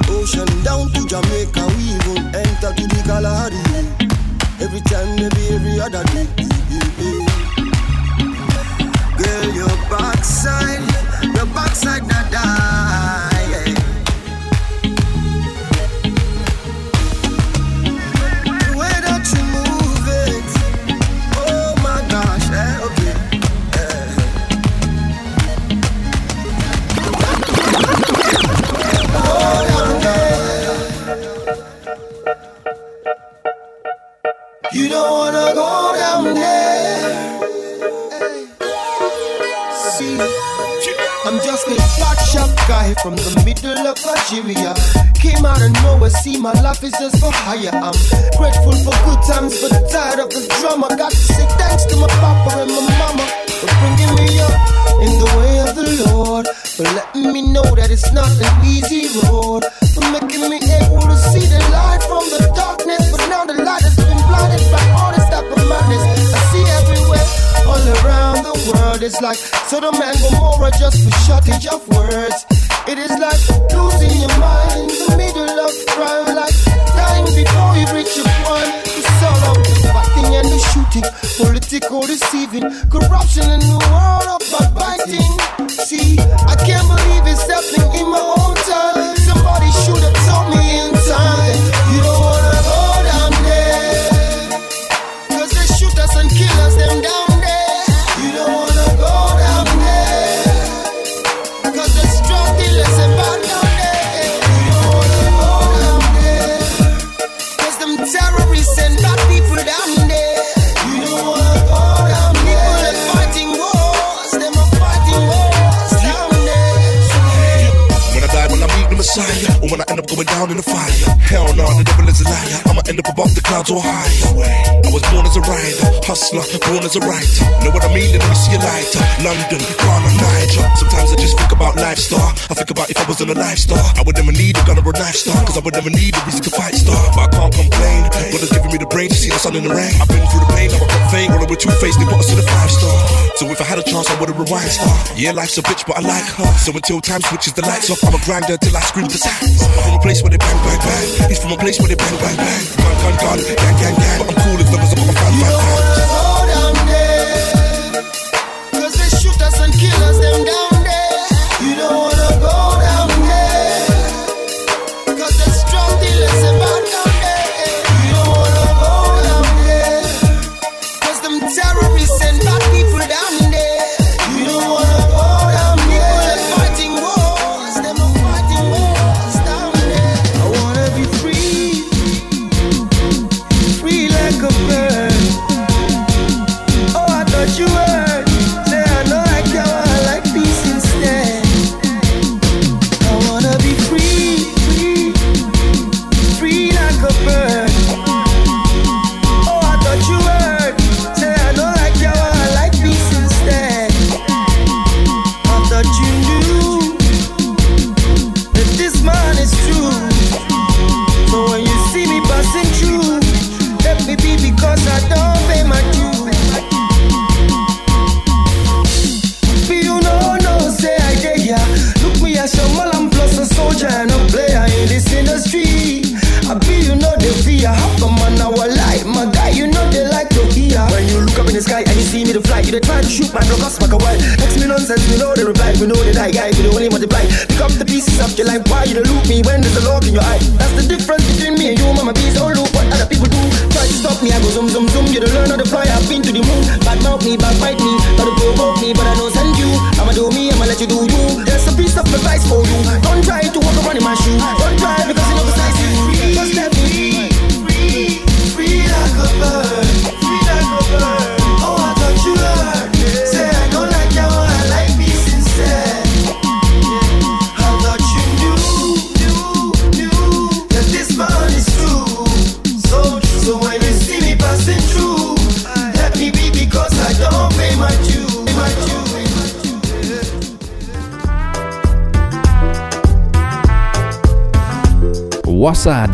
Cause I would never need a reason to fight star. But I can't complain. God has given me the brain to see the sun in the rain. I've been through the pain, now I got fame. Rolling with two face, they put us in a five star. So if I had a chance, I would've rewind star. Yeah, life's a bitch, but I like her. So until time switches the lights off, I'ma grind her till I scream the signs. I'm from a place where they bang, bang, bang. He's from a place where they bang, bang, bang. Gun, gun, gun, gang, gang, gang. But I'm cool as long as my fan, fan,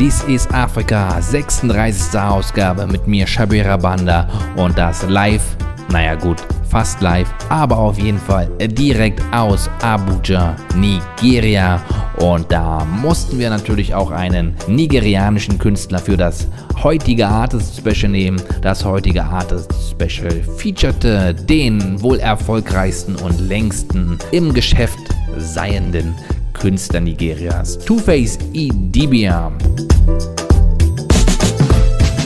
Wassa, dies ist Afrika, 36. Ausgabe mit mir Shabira Banda und das live, naja gut, fast live, aber auf jeden Fall direkt aus Abuja, Nigeria. Und da mussten wir natürlich auch einen nigerianischen Künstler für das heutige Artist Special nehmen. Das heutige Artist Special featurete den wohl erfolgreichsten und längsten im Geschäft seienden Künstler Nigerias, Two-Face Idibia.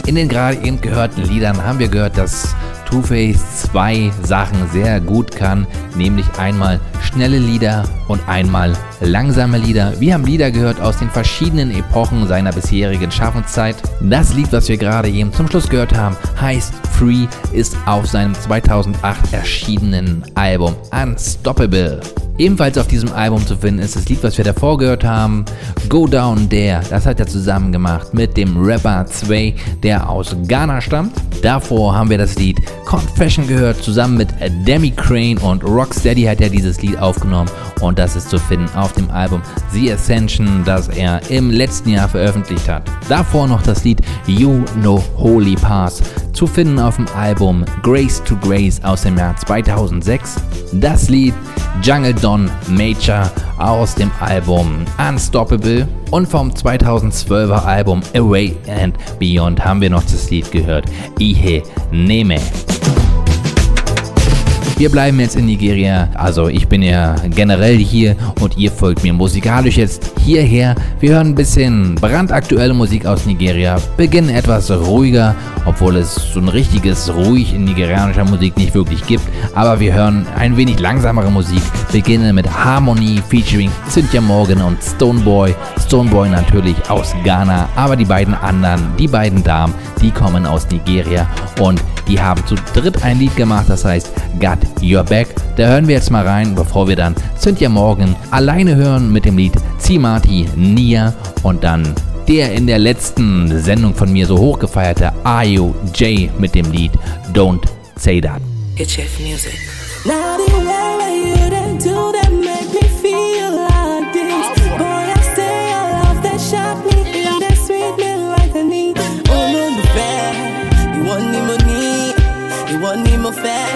In den gerade eben gehörten Liedern haben wir gehört, dass Two-Face zwei Sachen sehr gut kann, nämlich einmal schnelle Lieder und einmal langsame Lieder. Wir haben Lieder gehört aus den verschiedenen Epochen seiner bisherigen Schaffenszeit. Das Lied, was wir gerade eben zum Schluss gehört haben, heißt Free, ist auf seinem 2008 erschienenen Album Unstoppable. Ebenfalls auf diesem Album zu finden ist das Lied, was wir davor gehört haben, Go Down There. Das hat er zusammen gemacht mit dem Rapper Sway, der aus Ghana stammt. Davor haben wir das Lied Confession gehört, zusammen mit Demi Crane und Rocksteady hat er dieses Lied aufgenommen und das ist zu finden auf dem Album The Ascension, das er im letzten Jahr veröffentlicht hat. Davor noch das Lied You Know Holy Pass, zu finden auf dem Album Grace to Grace aus dem Jahr 2006. Das Lied Jungle Don Major aus dem Album Unstoppable und vom 2012er Album Away and Beyond haben wir noch das Lied gehört Ihe Neme. Wir bleiben jetzt in Nigeria, also ich bin ja generell hier und ihr folgt mir musikalisch jetzt hierher. Wir hören ein bisschen brandaktuelle Musik aus Nigeria, beginnen etwas ruhiger, obwohl es so ein richtiges ruhig in nigerianischer Musik nicht wirklich gibt, aber wir hören ein wenig langsamere Musik, beginnen mit Harmony featuring Cynthia Morgan und Stoneboy. Stoneboy natürlich aus Ghana, aber die beiden anderen, die beiden Damen, die kommen aus Nigeria und die haben zu dritt ein Lied gemacht, das heißt Got Your Back. Da hören wir jetzt mal rein, bevor wir dann Cynthia Morgan alleine hören mit dem Lied. Marty, Nia und dann der in der letzten Sendung von mir so hochgefeierte IOJ mit dem Lied Don't Say That. It's Music.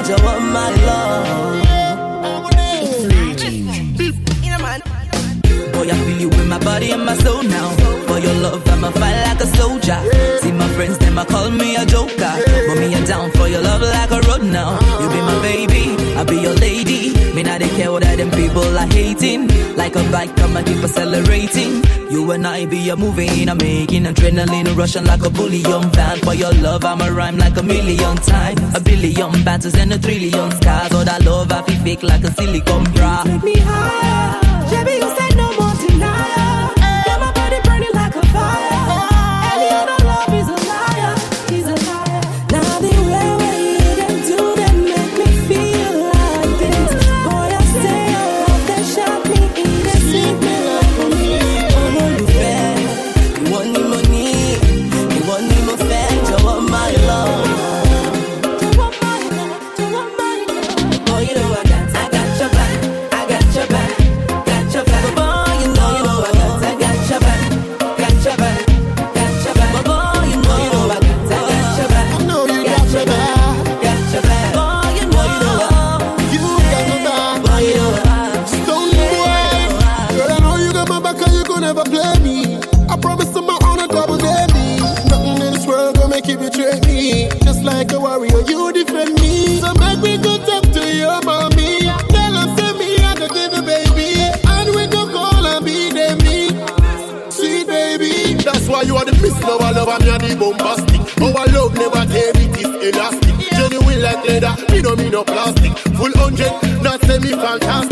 You want my love. Boy, I feel you in my body and my soul now. For your love, I'ma fight like a soldier. See my friends, them I call me a joker. But me, I'm down for your love like a road now. You be my baby, I be your lady. Me not they care what them people are hating. Like a bike, come and keep accelerating. You and I be a moving, I'm making adrenaline rushing like a bullion van. For your love, I'ma rhyme like a million times. A billion battles and a trillion scars. All that love, I feel fake like a silicone bra. Take me higher. Baby, you said no more bombastic. Our love never tear it is elastic. Genuine like leather, me no me no plastic. Full hundred, not semi fantastic.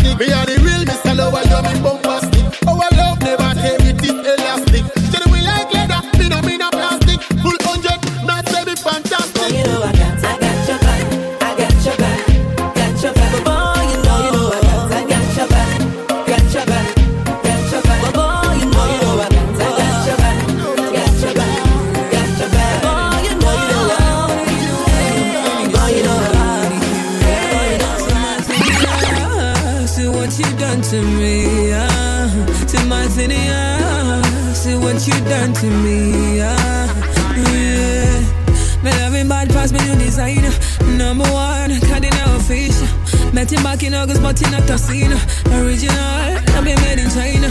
August, but in a casino. Original, I been made in China.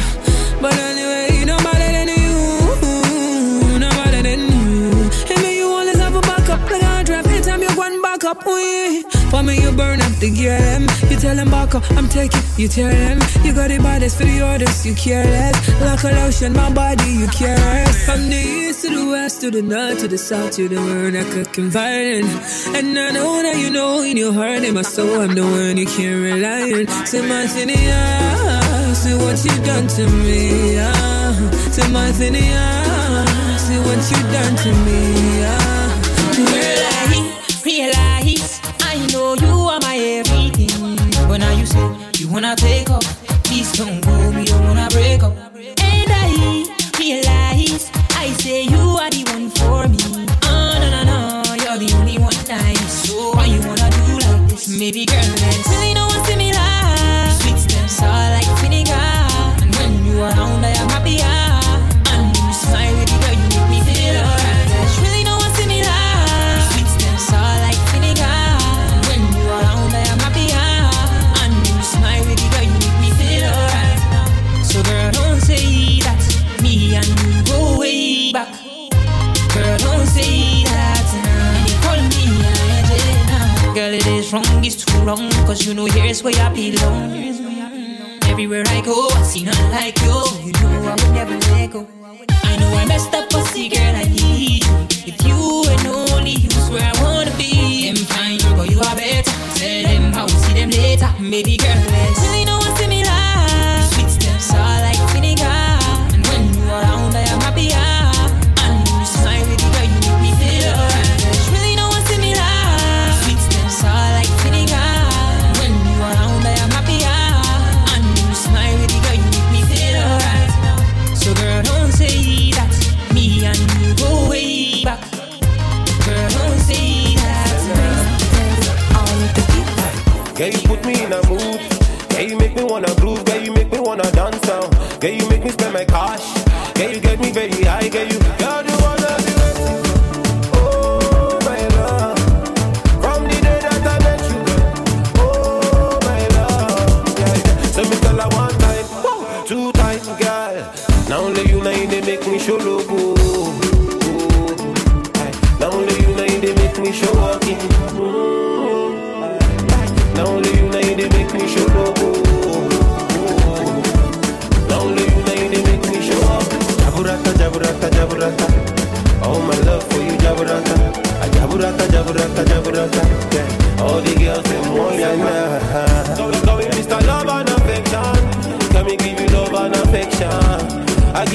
But anyway, no better than you. No better than you. And me, you always have a backup. Like I drive, anytime you one back up, we. For me, you burn up the gear, them. You tell them back up, I'm taking, you tell them. You got the baddest for the orders, you care less. Like a lotion, my body, you care less. From the east west, to the north, to the south, to the world, I could confide in. And I know that you know in your heart, in my soul, I'm the one you can't rely on. Say my yeah. See what you done to me, yeah. Say my yeah. See what you done to me, yeah. Know where I belong. Everywhere I go, I see none like you. You know I would never let go. I know I messed up, but see, girl, I need you. If you and only you's where I wanna be. Them fine, but you are better. Tell them how we see them later. Maybe, girl, let's really know nigga, you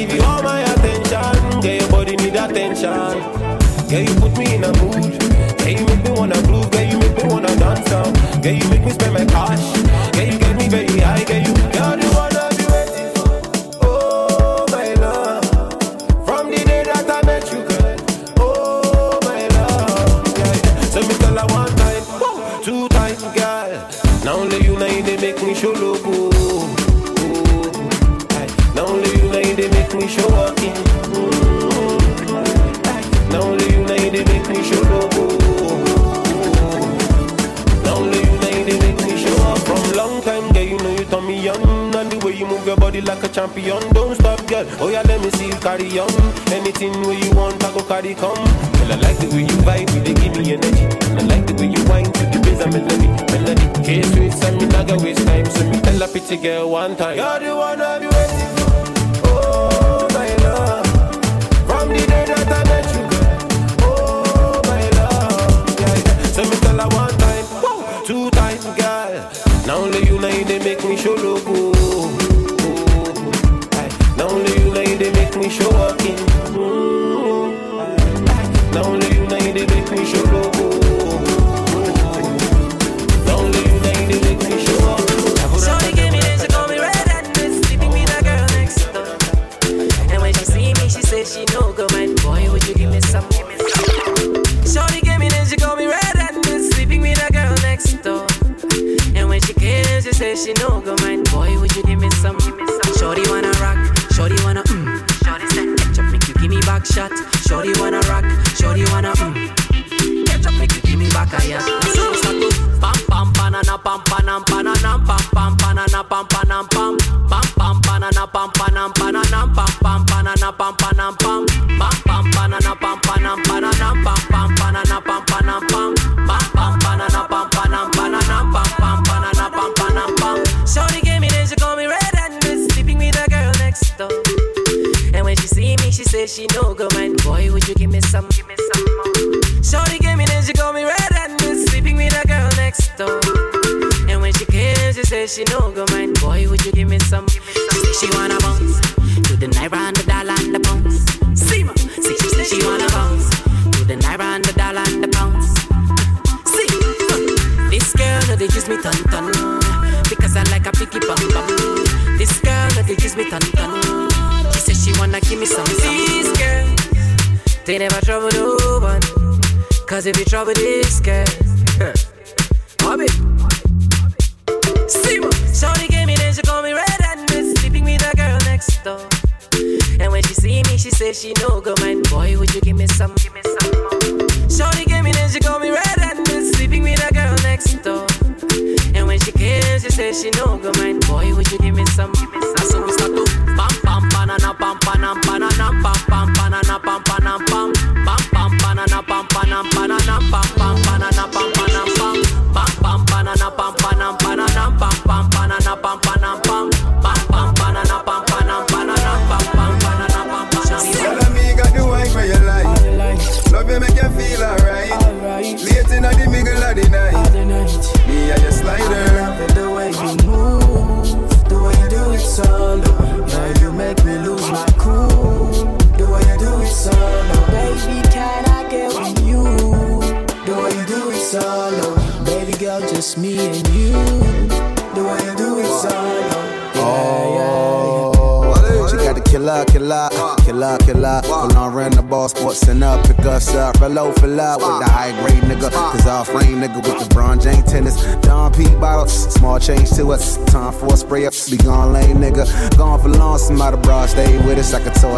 give you all my attention. Yeah, your body need attention. Yeah, you put me in a mood. Yeah, you make me wanna groove. Yeah, you make me wanna dance. Out. Yeah, you make me spend my cash. Yeah, you get me very high. Yeah, you. one time. God she no go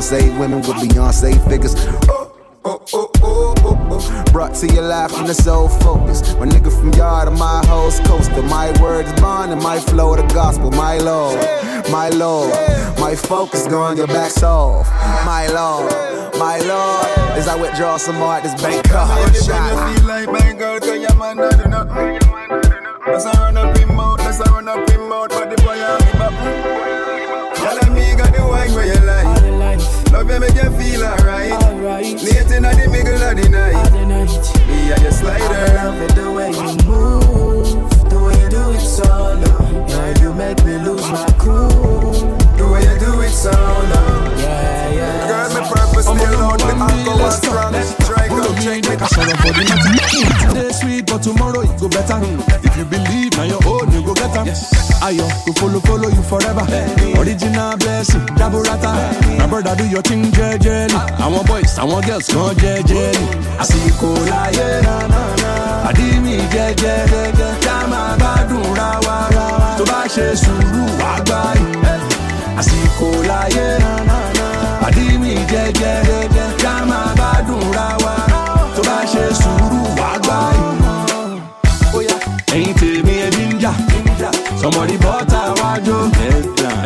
us. I could toss eight women with Beyonce figures. Uh, uh, uh, Brought to your life from the soul focus. My nigga from yard of my host coaster. My words bond and my flow the gospel. My Lord, my Lord, my focus going your back off. My Lord, my Lord, as I withdraw some more at this bank card. Shot. You make you feel alright. Late in the middle of the night. Me and your slider. I love it the way you move, the way you do it solo. Yeah, you make me lose my cool. The way you do it solo. Yeah, yeah. Girl, my purpose still out, the alcohol strong. Strike up, change Make a sorrow for the matter. Today sweet, but tomorrow it go better. Hmm. If you believe, now your own you go get them. Ayo, go follow, follow you forever. Original blessing, Daburata. My brother, do your thing, jejely. I want boys, want girls, go jejely. I see you cool, yeah, na na na. Adi mi jẹjẹ, ká máa gbádùn ra wa. Tó bá ṣe sùúrù, wá gbá yìí. Àsìkò láyé, àdí mi jẹjẹ, ká máa gbádùn ra wa. Tó bá ṣe sùúrù, sọmọdé bọ́tà wájú.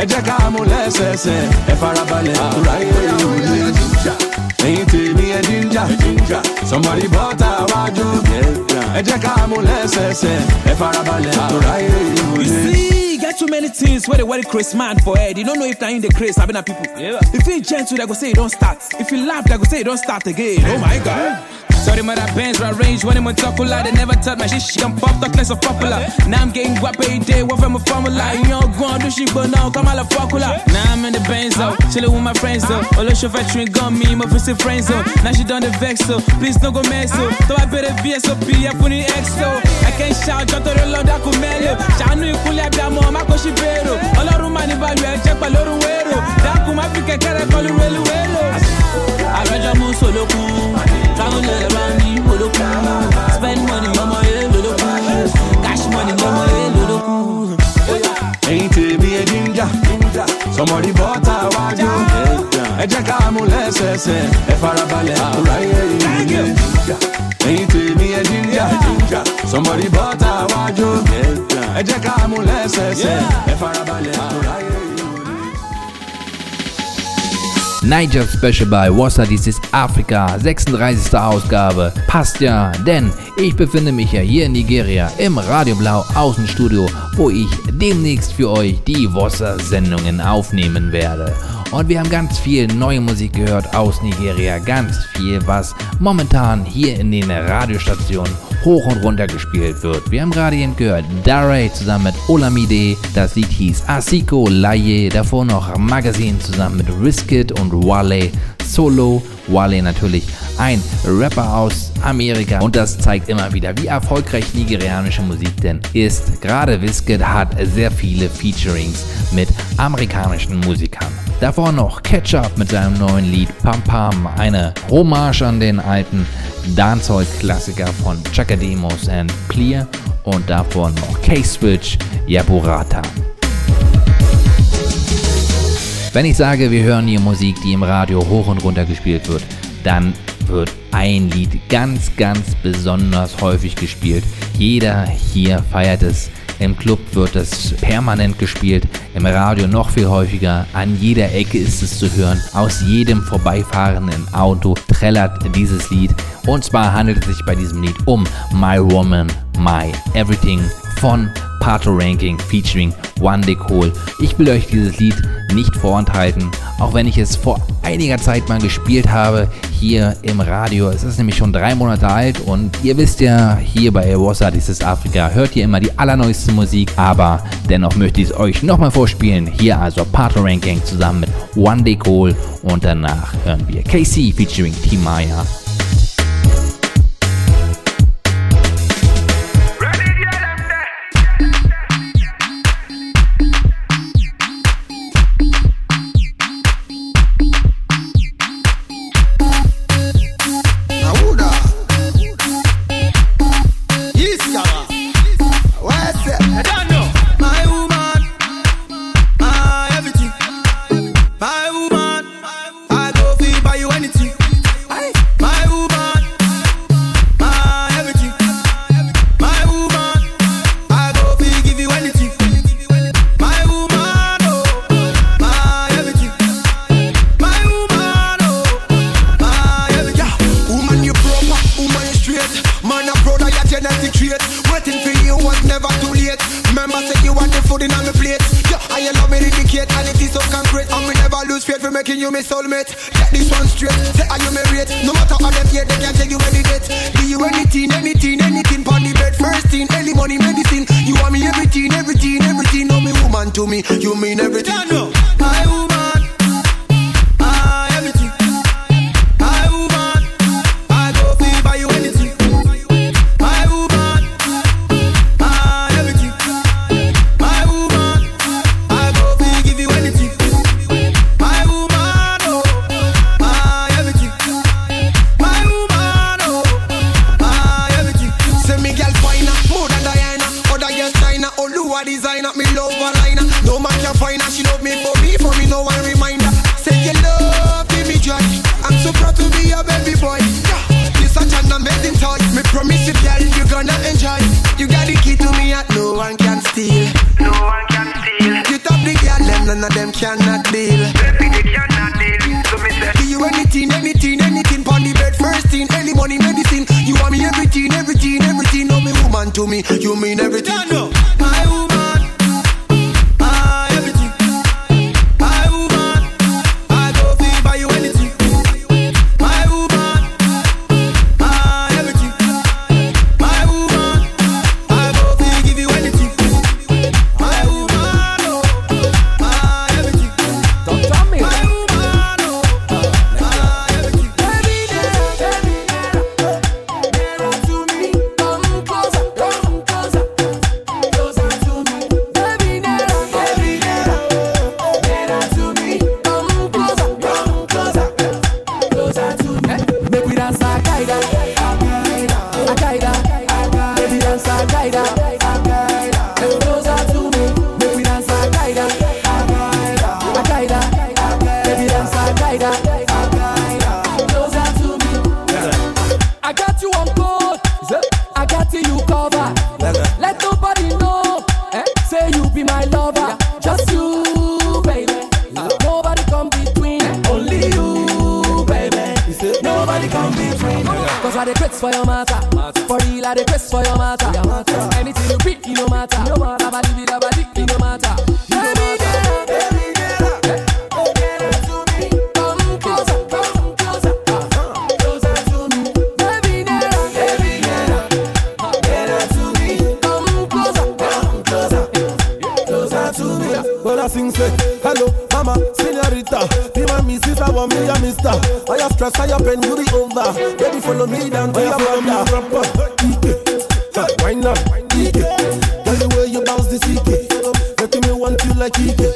Ẹ jẹ́ ká mú lẹ́sẹsẹ, ẹ farabalẹ̀ àkúrà ìròyìn. Ẹyin tèmi ẹ jíjà, sọmọdé bọ́tà wájú. Ẹ jẹ́ ká mú lẹ́sẹsẹ, ẹ farabalẹ̀ àkúrà see, e get too many things where they wear Chris man for head. You don't know if na in the craze, having a people. Yeah. If you gentle, they go say you don't start. If you laugh, they go say you don't start again. Oh my god. Sorry, my that bands were arranged when I'm on chocolate. They never touch my shit, she can pop the class of popular. Now I'm getting guap every day, what from a formula. You know, go on, do shit, but now come all a formula. Now I'm in the bands though, chilling with my friends though. All the show factory gun me, my pussy friends though. Now she done the vex so, please no go mess so. So I better VSOP, I put in X so. I can't shout, jump to the Lord, I could mellow. Shanu ikule abiyamo, ma ko shi bero. Ọlọ́run máa ní balùwẹ̀ ẹ̀ jẹ́ pẹ̀lú orun wérò. Dákun má fi kẹ̀kẹ́ rẹ̀ kọlu relu wélo. Àrẹ́jọ́ mú solókun, travel around ní olókun. Spend money ọmọ. Cash money ọmọ yẹn lólókun. Ẹyin tèmi ẹ jíjà, sọmọdé bọ́tà wájú. Ẹ jẹ́ ká mú lẹ́sẹsẹ, ẹ farabalẹ̀ àkúrà ìròyìn. Ẹyin tèmi ẹ jíjà, sọmọdé bọ́tà wájú. Ẹ jẹ́ ká mú lẹ́sẹsẹ, ẹ farabalẹ̀ àkúrà ìròyìn. Niger Special bei Wassa, dies ist Afrika, 36. Ausgabe. Passt ja, denn ich befinde mich ja hier in Nigeria im Radio Blau Außenstudio, wo ich demnächst für euch die Wassa-Sendungen aufnehmen werde. Und wir haben ganz viel neue Musik gehört aus Nigeria, ganz viel, was momentan hier in den Radiostationen hoch und runter gespielt wird. Wir haben gerade eben gehört Dare zusammen mit Olamide, das Lied hieß Asiko Laye, davor noch Magazine zusammen mit Riskit und Wale Solo. Wale natürlich ein Rapper aus Amerika und das zeigt immer wieder, wie erfolgreich nigerianische Musik denn ist. Gerade Wizkid hat sehr viele Featurings mit amerikanischen Musikern. Davor noch Ketchup mit seinem neuen Lied Pam Pam, eine Hommage an den alten Dancehall-Klassiker von Chakademos and Clear und davor noch K-Switch Yaburata. Wenn ich sage, wir hören hier Musik, die im Radio hoch und runter gespielt wird, dann wird ein Lied ganz, ganz besonders häufig gespielt. Jeder hier feiert es. Im Club wird es permanent gespielt, im Radio noch viel häufiger. An jeder Ecke ist es zu hören. Aus jedem vorbeifahrenden Auto trällert dieses Lied. Und zwar handelt es sich bei diesem Lied um My Woman, My Everything von Pato Ranking featuring One Day Cole. Ich will euch dieses Lied nicht vorenthalten, auch wenn ich es vor einiger Zeit mal gespielt habe hier im Radio. Es ist nämlich schon drei Monate alt und ihr wisst ja, hier bei Awossa, dieses Afrika, hört ihr immer die allerneueste Musik, aber dennoch möchte ich es euch nochmal vorspielen. Hier also Pato Ranking zusammen mit One Day Cole und danach hören wir KC featuring Timaya.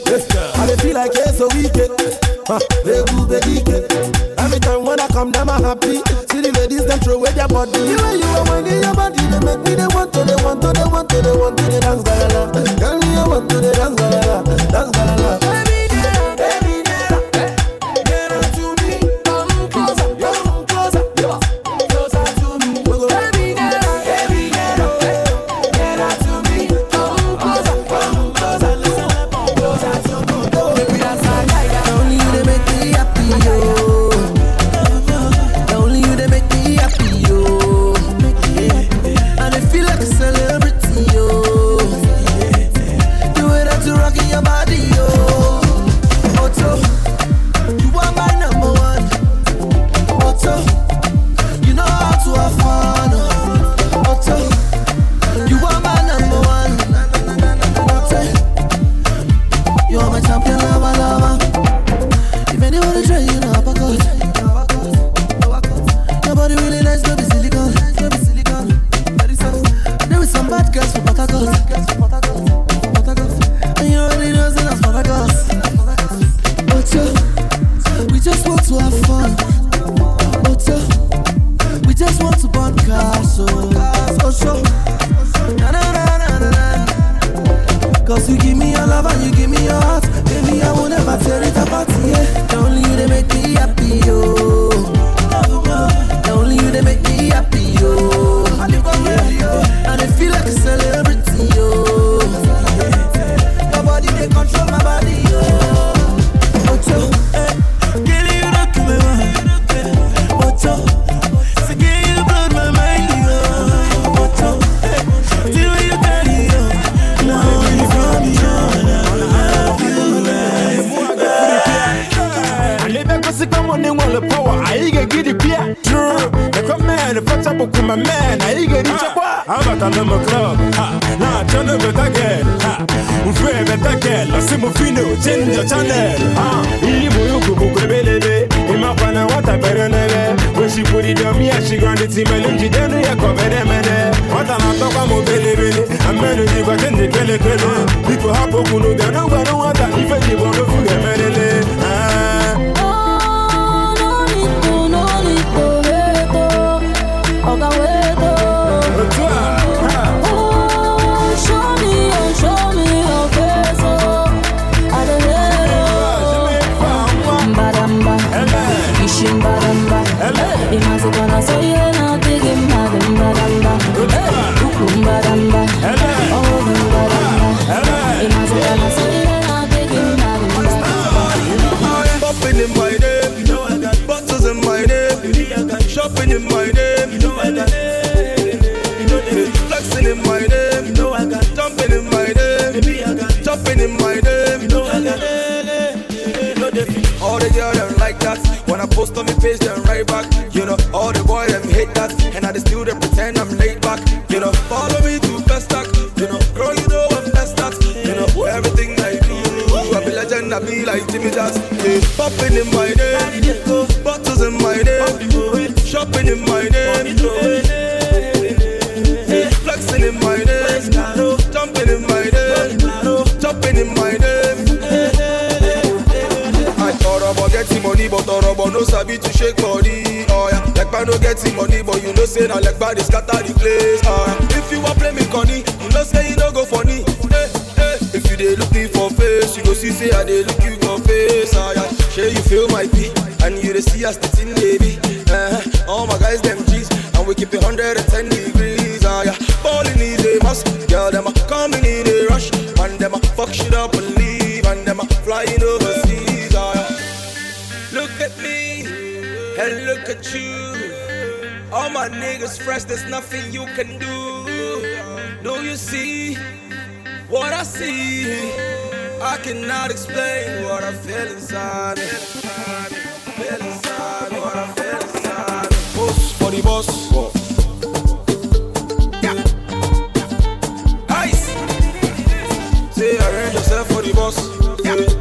I dey feel like it's a weekend. Begu begike. Every time when I come down, I'm happy. See the ladies them throw away their body. The way you are winding your body, they make me they want to, they want to, they want to, they want to, they dance girl. Girl, me I want to, they dance girl. dance girl. In my name. I thought about getting money, but about no sabi to shake body. Oh yeah, like no getting money, but you know say like body scatter the place. Oh yeah, if you want play me conny, you know say you no go funny. Hey, hey. If you dey look me for face, you go see say I dey look you for face. Oh yeah, sure you feel my beat, and you dey see us the thing, baby. Uh, all my guys them G's, and we keep it 110 degrees. Oh yeah, balling is a must. Girl them a coming fuck shit up and leave, and them flying overseas. Oh yeah. Look at me and look at you. All my niggas fresh, there's nothing you can do. Do you see what I see? I cannot explain what I feel inside. Feel inside, what I feel inside. Boss for the boss. Arrange yourself for the boss. Yeah.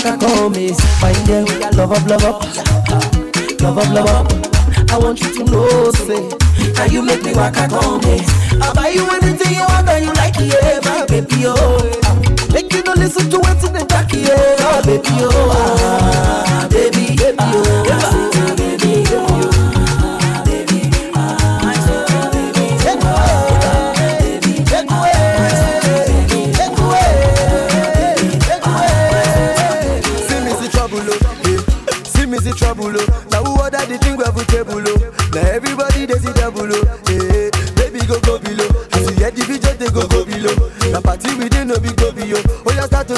Can call me. Fine girl, love up, love up, love up, love up. I want you to know, say, now you make me walk a come me. I buy you anything you want and you like yeah, my baby, oh. Make you no listen to what's in the back, yeah, oh, baby, oh. Ah, baby, baby, oh. Baby, oh.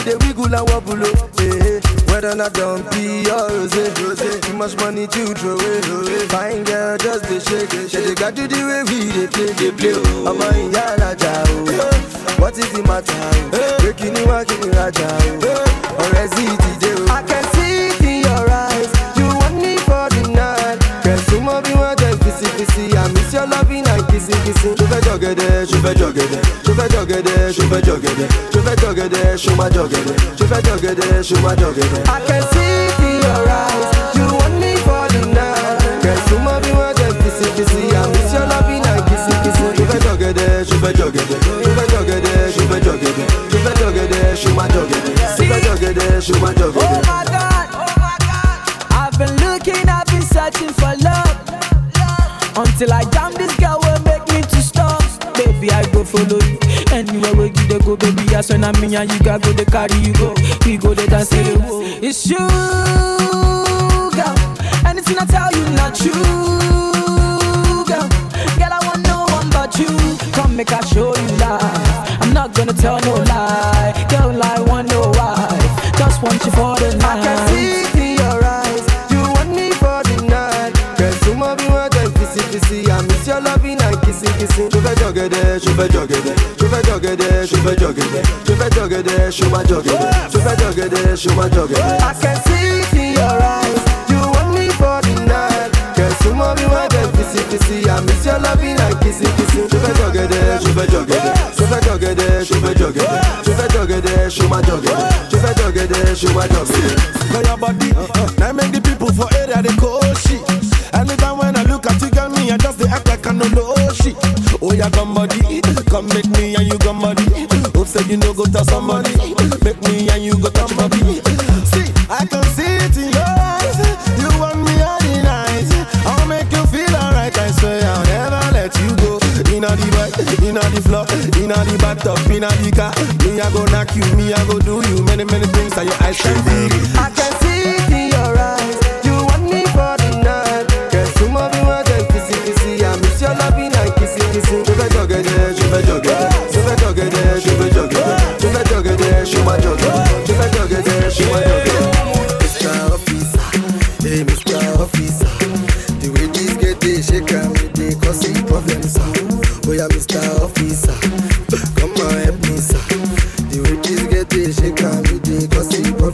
Yeah, start to the wiggle and wobble, oh, eh. Whether not don't be or rose, eh, rose. Too much money to throw away. Eh, eh. Fine girl, just the shake, shake. They got to the way we they play, they play. oh. I'm a yala oh. What is the matter? oh? Breaking you, walking you, raja. oh. Or is it DJ? oh? I can see it in your eyes. You want me for the night. Girl, some of you want just kissy kissy. I miss your and kissy kissy. Je vais jogger, je vais jogger, je vais jogger, je vais jogger, je vais jogger, je vais jogger, je vais jogger, je vais jogger. I can see it in your eyes. You want me for the night. Girl, some of you want just kissy kissy. I miss your loving and kissy kissy. Je vais jogger, je vais jogger, je vais jogger, je vais jogger, je vais jogger, je vais jogger, je vais jogger, je vais jogger. Oh my God, oh my God. I've been looking, I've been searching for love. Until I jam this girl follow you. Anywhere where you dey go, baby, when I'm me and you got go, they carry you go. We go, they dance, say whoa. It's girl. Anything I tell you, not true, girl. Girl, I want no one but you. Come make I show you life. I'm not gonna tell no lie. Girl, I want no wife. Just want you for the night. I can see it in your eyes. You want me for the night. Girl, some of you want kissy kissy. I miss your loving and kissy kissy. Jogger, je vais jogger, je vais jogger, je vais jogger, je vais jogger, je vais jogger, je vais jogger, je vais jogger. I can see it in your eyes. You want me for the night. Girl, some of you want just kissy kissy. I miss your loving and kissy kissy. Je vais jogger, je vais jogger, je vais jogger, je vais jogger, je vais jogger, je vais jogger, je vais jogger, je vais jogger. For your body, now make the people for area they call shit. Don't know shit. Oh yeah, come body, come make me and you come body. Hope say you know go tell somebody, make me and you go touch body. See, I can see it in your eyes. You want me all the night. I'll make you feel alright. I swear I'll never let you go. Inna the bed, inna the floor, inna the bathtub, inna the car. Me I go knock you, me I go do you many many things that your eyes can see. I can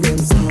causing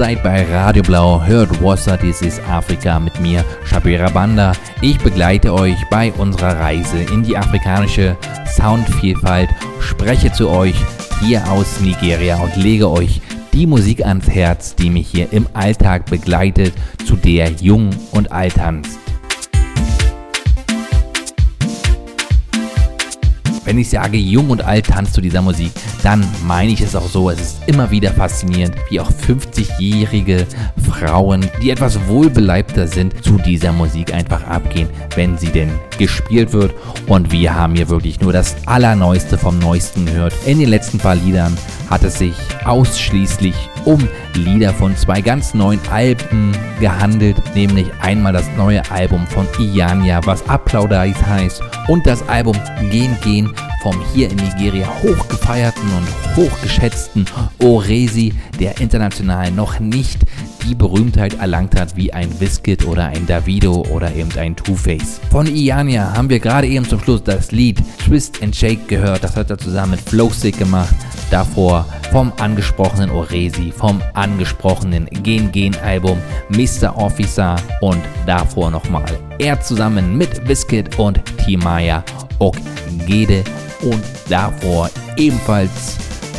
seid bei Radio Blau, hört Wasser, dies ist Afrika mit mir, Shabira Banda. Ich begleite euch bei unserer Reise in die afrikanische Soundvielfalt, spreche zu euch hier aus Nigeria und lege euch die Musik ans Herz, die mich hier im Alltag begleitet, zu der Jung und Alt Wenn ich sage jung und alt tanzt zu dieser Musik, dann meine ich es auch so. Es ist immer wieder faszinierend, wie auch 50-jährige Frauen, die etwas wohlbeleibter sind, zu dieser Musik einfach abgehen, wenn sie denn gespielt wird. Und wir haben hier wirklich nur das Allerneueste vom Neuesten gehört. In den letzten paar Liedern hat es sich ausschließlich um Lieder von zwei ganz neuen Alben gehandelt, nämlich einmal das neue Album von Ianya, was Applaudais heißt, und das Album Gen Gen vom hier in Nigeria hochgefeierten und hochgeschätzten Oresi, der international noch nicht die Berühmtheit erlangt hat wie ein Wizkid oder ein Davido oder eben ein Two-Face. Von Ianya haben wir gerade eben zum Schluss das Lied Twist and Shake gehört, das hat er zusammen mit Flowsick gemacht. Davor vom angesprochenen Oresi, vom angesprochenen Gen Gen Album Mr. Officer und davor nochmal er zusammen mit Wizkid und Timaya Okgede und davor ebenfalls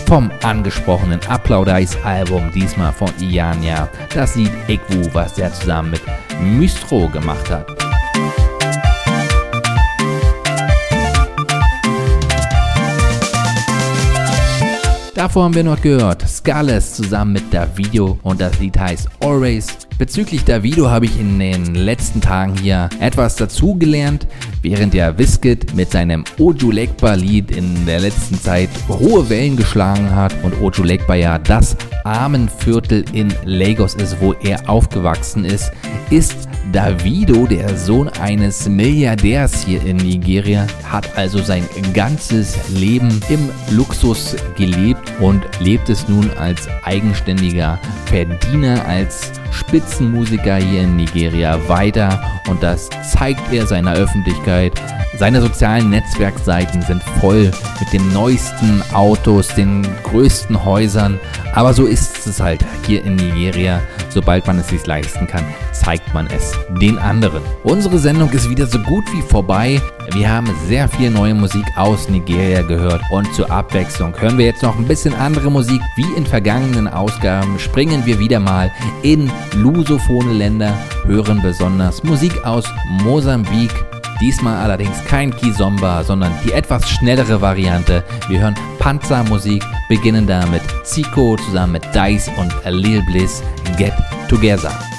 vom angesprochenen Applaudais Album, diesmal von Ianya, das Lied Ekwu, was er zusammen mit Mystro gemacht hat. Davor haben wir noch gehört Scarlett zusammen mit Davido und das Lied heißt Always. Bezüglich Davido habe ich in den letzten Tagen hier etwas dazugelernt, während der Wizkid mit seinem Oju Legba Lied in der letzten Zeit hohe Wellen geschlagen hat und Oju Legba ja das Armenviertel in Lagos ist, wo er aufgewachsen ist, ist Davido, der Sohn eines Milliardärs hier in Nigeria, hat also sein ganzes Leben im Luxus gelebt und lebt es nun als eigenständiger Verdiener, als Spitzenmusiker hier in Nigeria weiter und das zeigt er seiner Öffentlichkeit. Seine sozialen Netzwerkseiten sind voll mit den neuesten Autos, den größten Häusern, aber so ist es halt hier in Nigeria. Sobald man es sich leisten kann, zeigt man es den anderen. Unsere Sendung ist wieder so gut wie vorbei. Wir haben sehr viel neue Musik aus Nigeria gehört und zur Abwechslung hören wir jetzt noch ein bisschen andere Musik. Wie in vergangenen Ausgaben springen wir wieder mal in lusophone Länder, hören besonders Musik aus Mosambik. Diesmal allerdings kein Kizomba, sondern die etwas schnellere Variante. Wir hören Panzermusik, beginnen damit Zico zusammen mit Dice und Lil Bliss Get Together.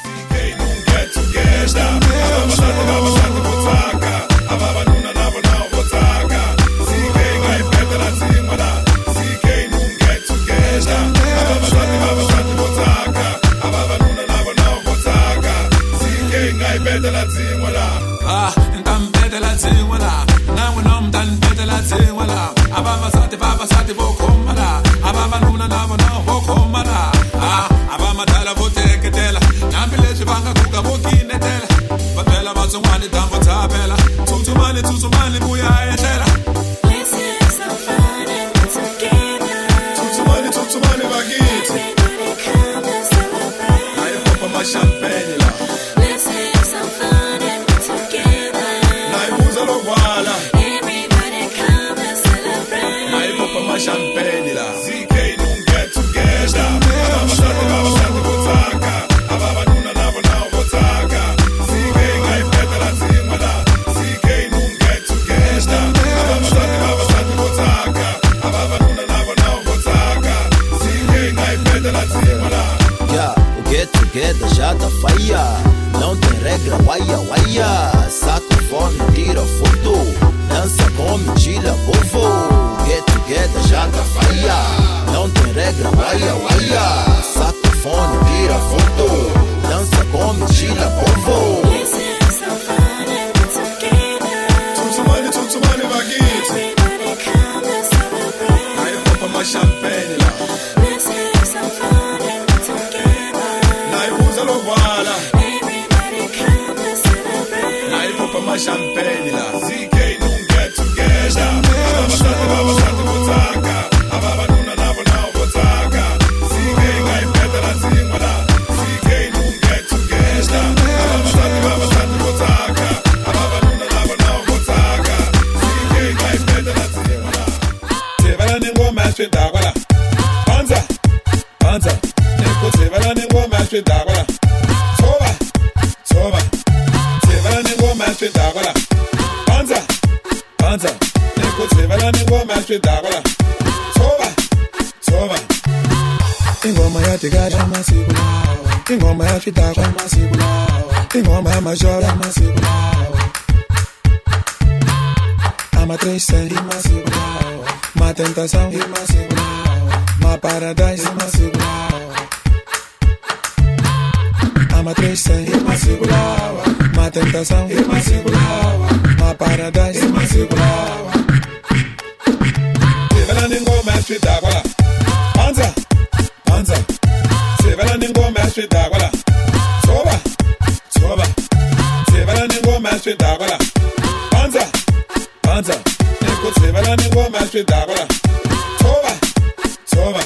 Na tshavela tsutsumani tsutsumani vuya etlela waia, waia. Saco fome, tira foto. Dança, come, tira povo. Get together tá faia. Não tem regra, waia, waia. Saco fone, tira foto. Dança, come, tira povo. Hayi popa agita com uma segura. Tem uma major, uma segura. Ama três cem, uma segura. Uma tentação, uma segura. Uma paradise, uma segura. Ama três cem, uma segura. Uma tentação, uma segura. Uma paradise, uma segura. Ela nem começa a fitar, olha lá. Panza, panza. Se vela nem mestre a fitar, spettacolo Soba, soba.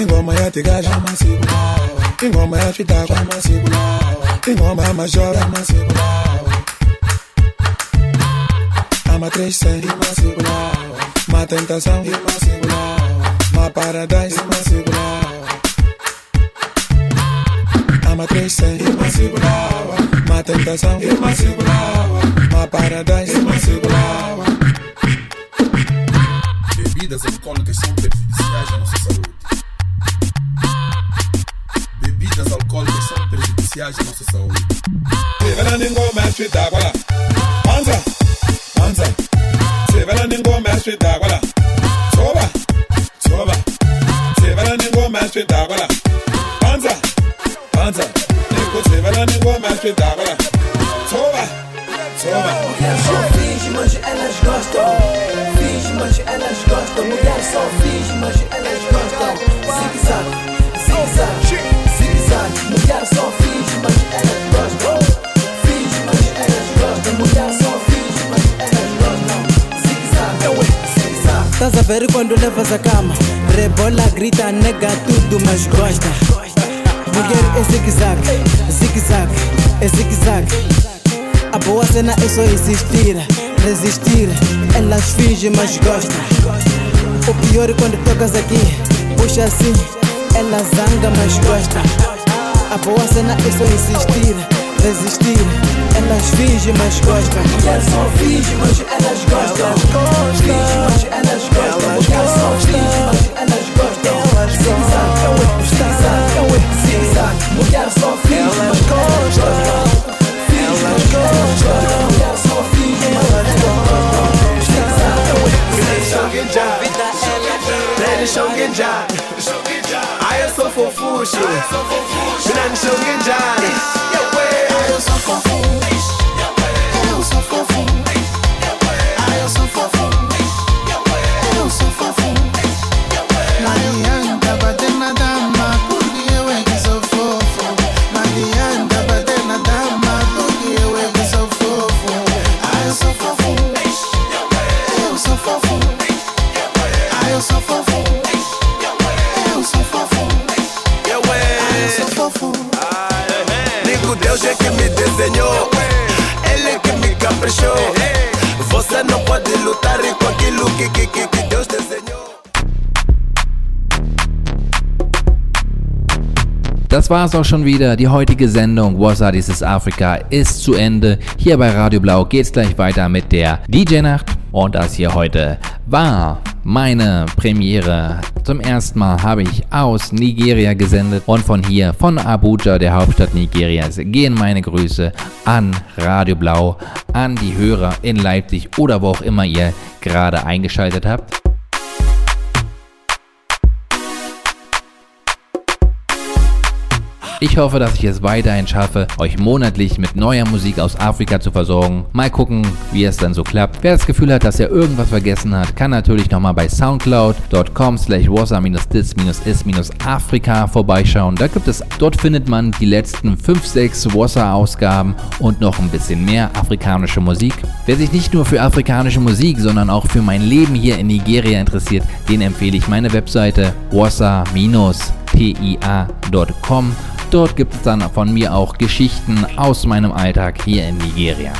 Ingoma ya tigaja masikulawa Ingoma ya spettacolo masikulawa Ingoma ya mas masikulawa Ama 300 masikulawa Ma tentação masikulawa Ma paradise masikulawa Ama 300 masikulawa Ma tentação masikulawa Ma paradise masikulawa Bebidas alcoólicas são prejudiciais à nossa saúde. Bebidas alcoólicas são prejudiciais à nossa saúde. Sevela ningo mestre d'água. panza. anza. Sevela ningo mestre d'água. Soba, soba. Sevela ningo mestre d'água. panza. anza. Ningo sevela ningo mestre d'água. Estás a ver quando levas a cama? Rebola, grita, nega tudo, mas gosta. Mulher é zigue-zague, zigue-zague, é zigue-zague. A boa cena é só existir, resistir. Elas fingem, mas gostam. O pior é quando tocas aqui, puxa assim. Ela zanga, mas gosta. A boa cena é só insistir, resistir. Elas fingem, mas gostam. Mulher só finge, mas elas gostam. Elas gostam. Finge, mas elas gostam. Mulher só finge, mas elas gostam. Elas gostam. É o zigue-zague, é o zigue-zague. Mulher só finge, mas elas gostam. Finge, mas elas gostam. Elas só mas elas gostam. Zigue-zague, é o zigue-zague. Vida é elas gostam. Elas Ai, eu sou fofucho só sou. Das war's auch schon wieder. Die heutige Sendung Wasa dieses Afrika ist zu Ende. Hier bei Radio Blau geht's gleich weiter mit der DJ-Nacht. Und das hier heute war meine Premiere. Zum ersten Mal habe ich aus Nigeria gesendet und von hier, von Abuja, der Hauptstadt Nigerias, gehen meine Grüße an Radio Blau, an die Hörer in Leipzig oder wo auch immer ihr gerade eingeschaltet habt. Ich hoffe, dass ich es weiterhin schaffe, euch monatlich mit neuer Musik aus Afrika zu versorgen. Mal gucken, wie es dann so klappt. Wer das Gefühl hat, dass er irgendwas vergessen hat, kann natürlich nochmal bei soundcloud.com slash wassa-dis-is-afrika vorbeischauen. Da gibt es, dort findet man die letzten 5, 6 Wassa-Ausgaben und noch ein bisschen mehr afrikanische Musik. Wer sich nicht nur für afrikanische Musik, sondern auch für mein Leben hier in Nigeria interessiert, den empfehle ich meine Webseite wassa-tia.com. Dort gibt es dann von mir auch Geschichten aus meinem Alltag hier in Nigeria.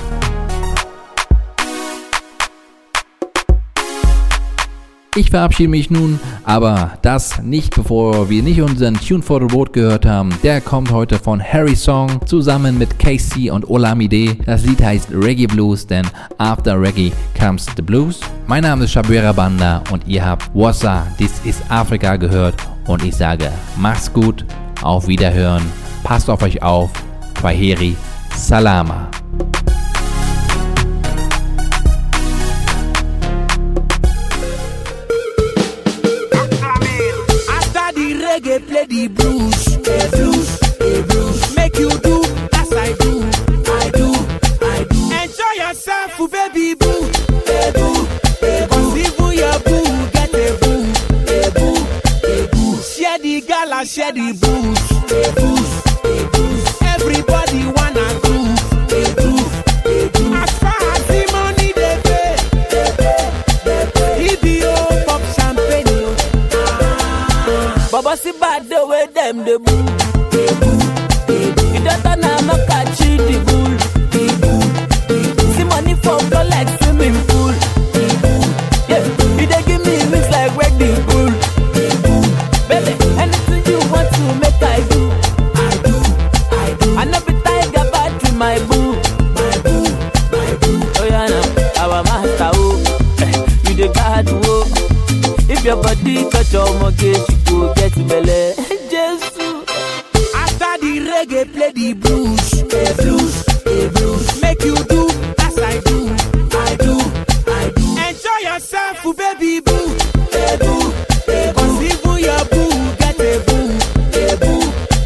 Ich verabschiede mich nun, aber das nicht bevor wir nicht unseren Tune for the Road gehört haben. Der kommt heute von Harry Song zusammen mit Casey und Olamide. Das Lied heißt Reggae Blues, denn after Reggae comes the Blues. Mein Name ist Shabira Banda und ihr habt Wassa, This is Africa gehört und ich sage, macht's gut, auf Wiederhören, passt auf euch auf, Kwaheri, Salama. The reggae, play the blues. A blues, a blues. Make you do, that's I do. I do, I do. Enjoy yourself, oh, baby the share the booze. A booze, a booze. Everybody wanna groove. A groove, a groove. As far as the money they pay, they pay, they pop champagne. Baba si bad the way them. They boo. You don't turn a knock at the bull. They boo, they boo. See money for like swimming your body touch your mortgage, you go get belle. Jesus. After the reggae, play the blues. A blues, a blues. Make you do as I do. I do, I do. Enjoy yourself, baby boo. A boo, a boo. even your boo get a boo. A boo,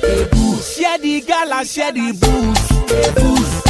a boo. Share the gala, share the booze. A booze,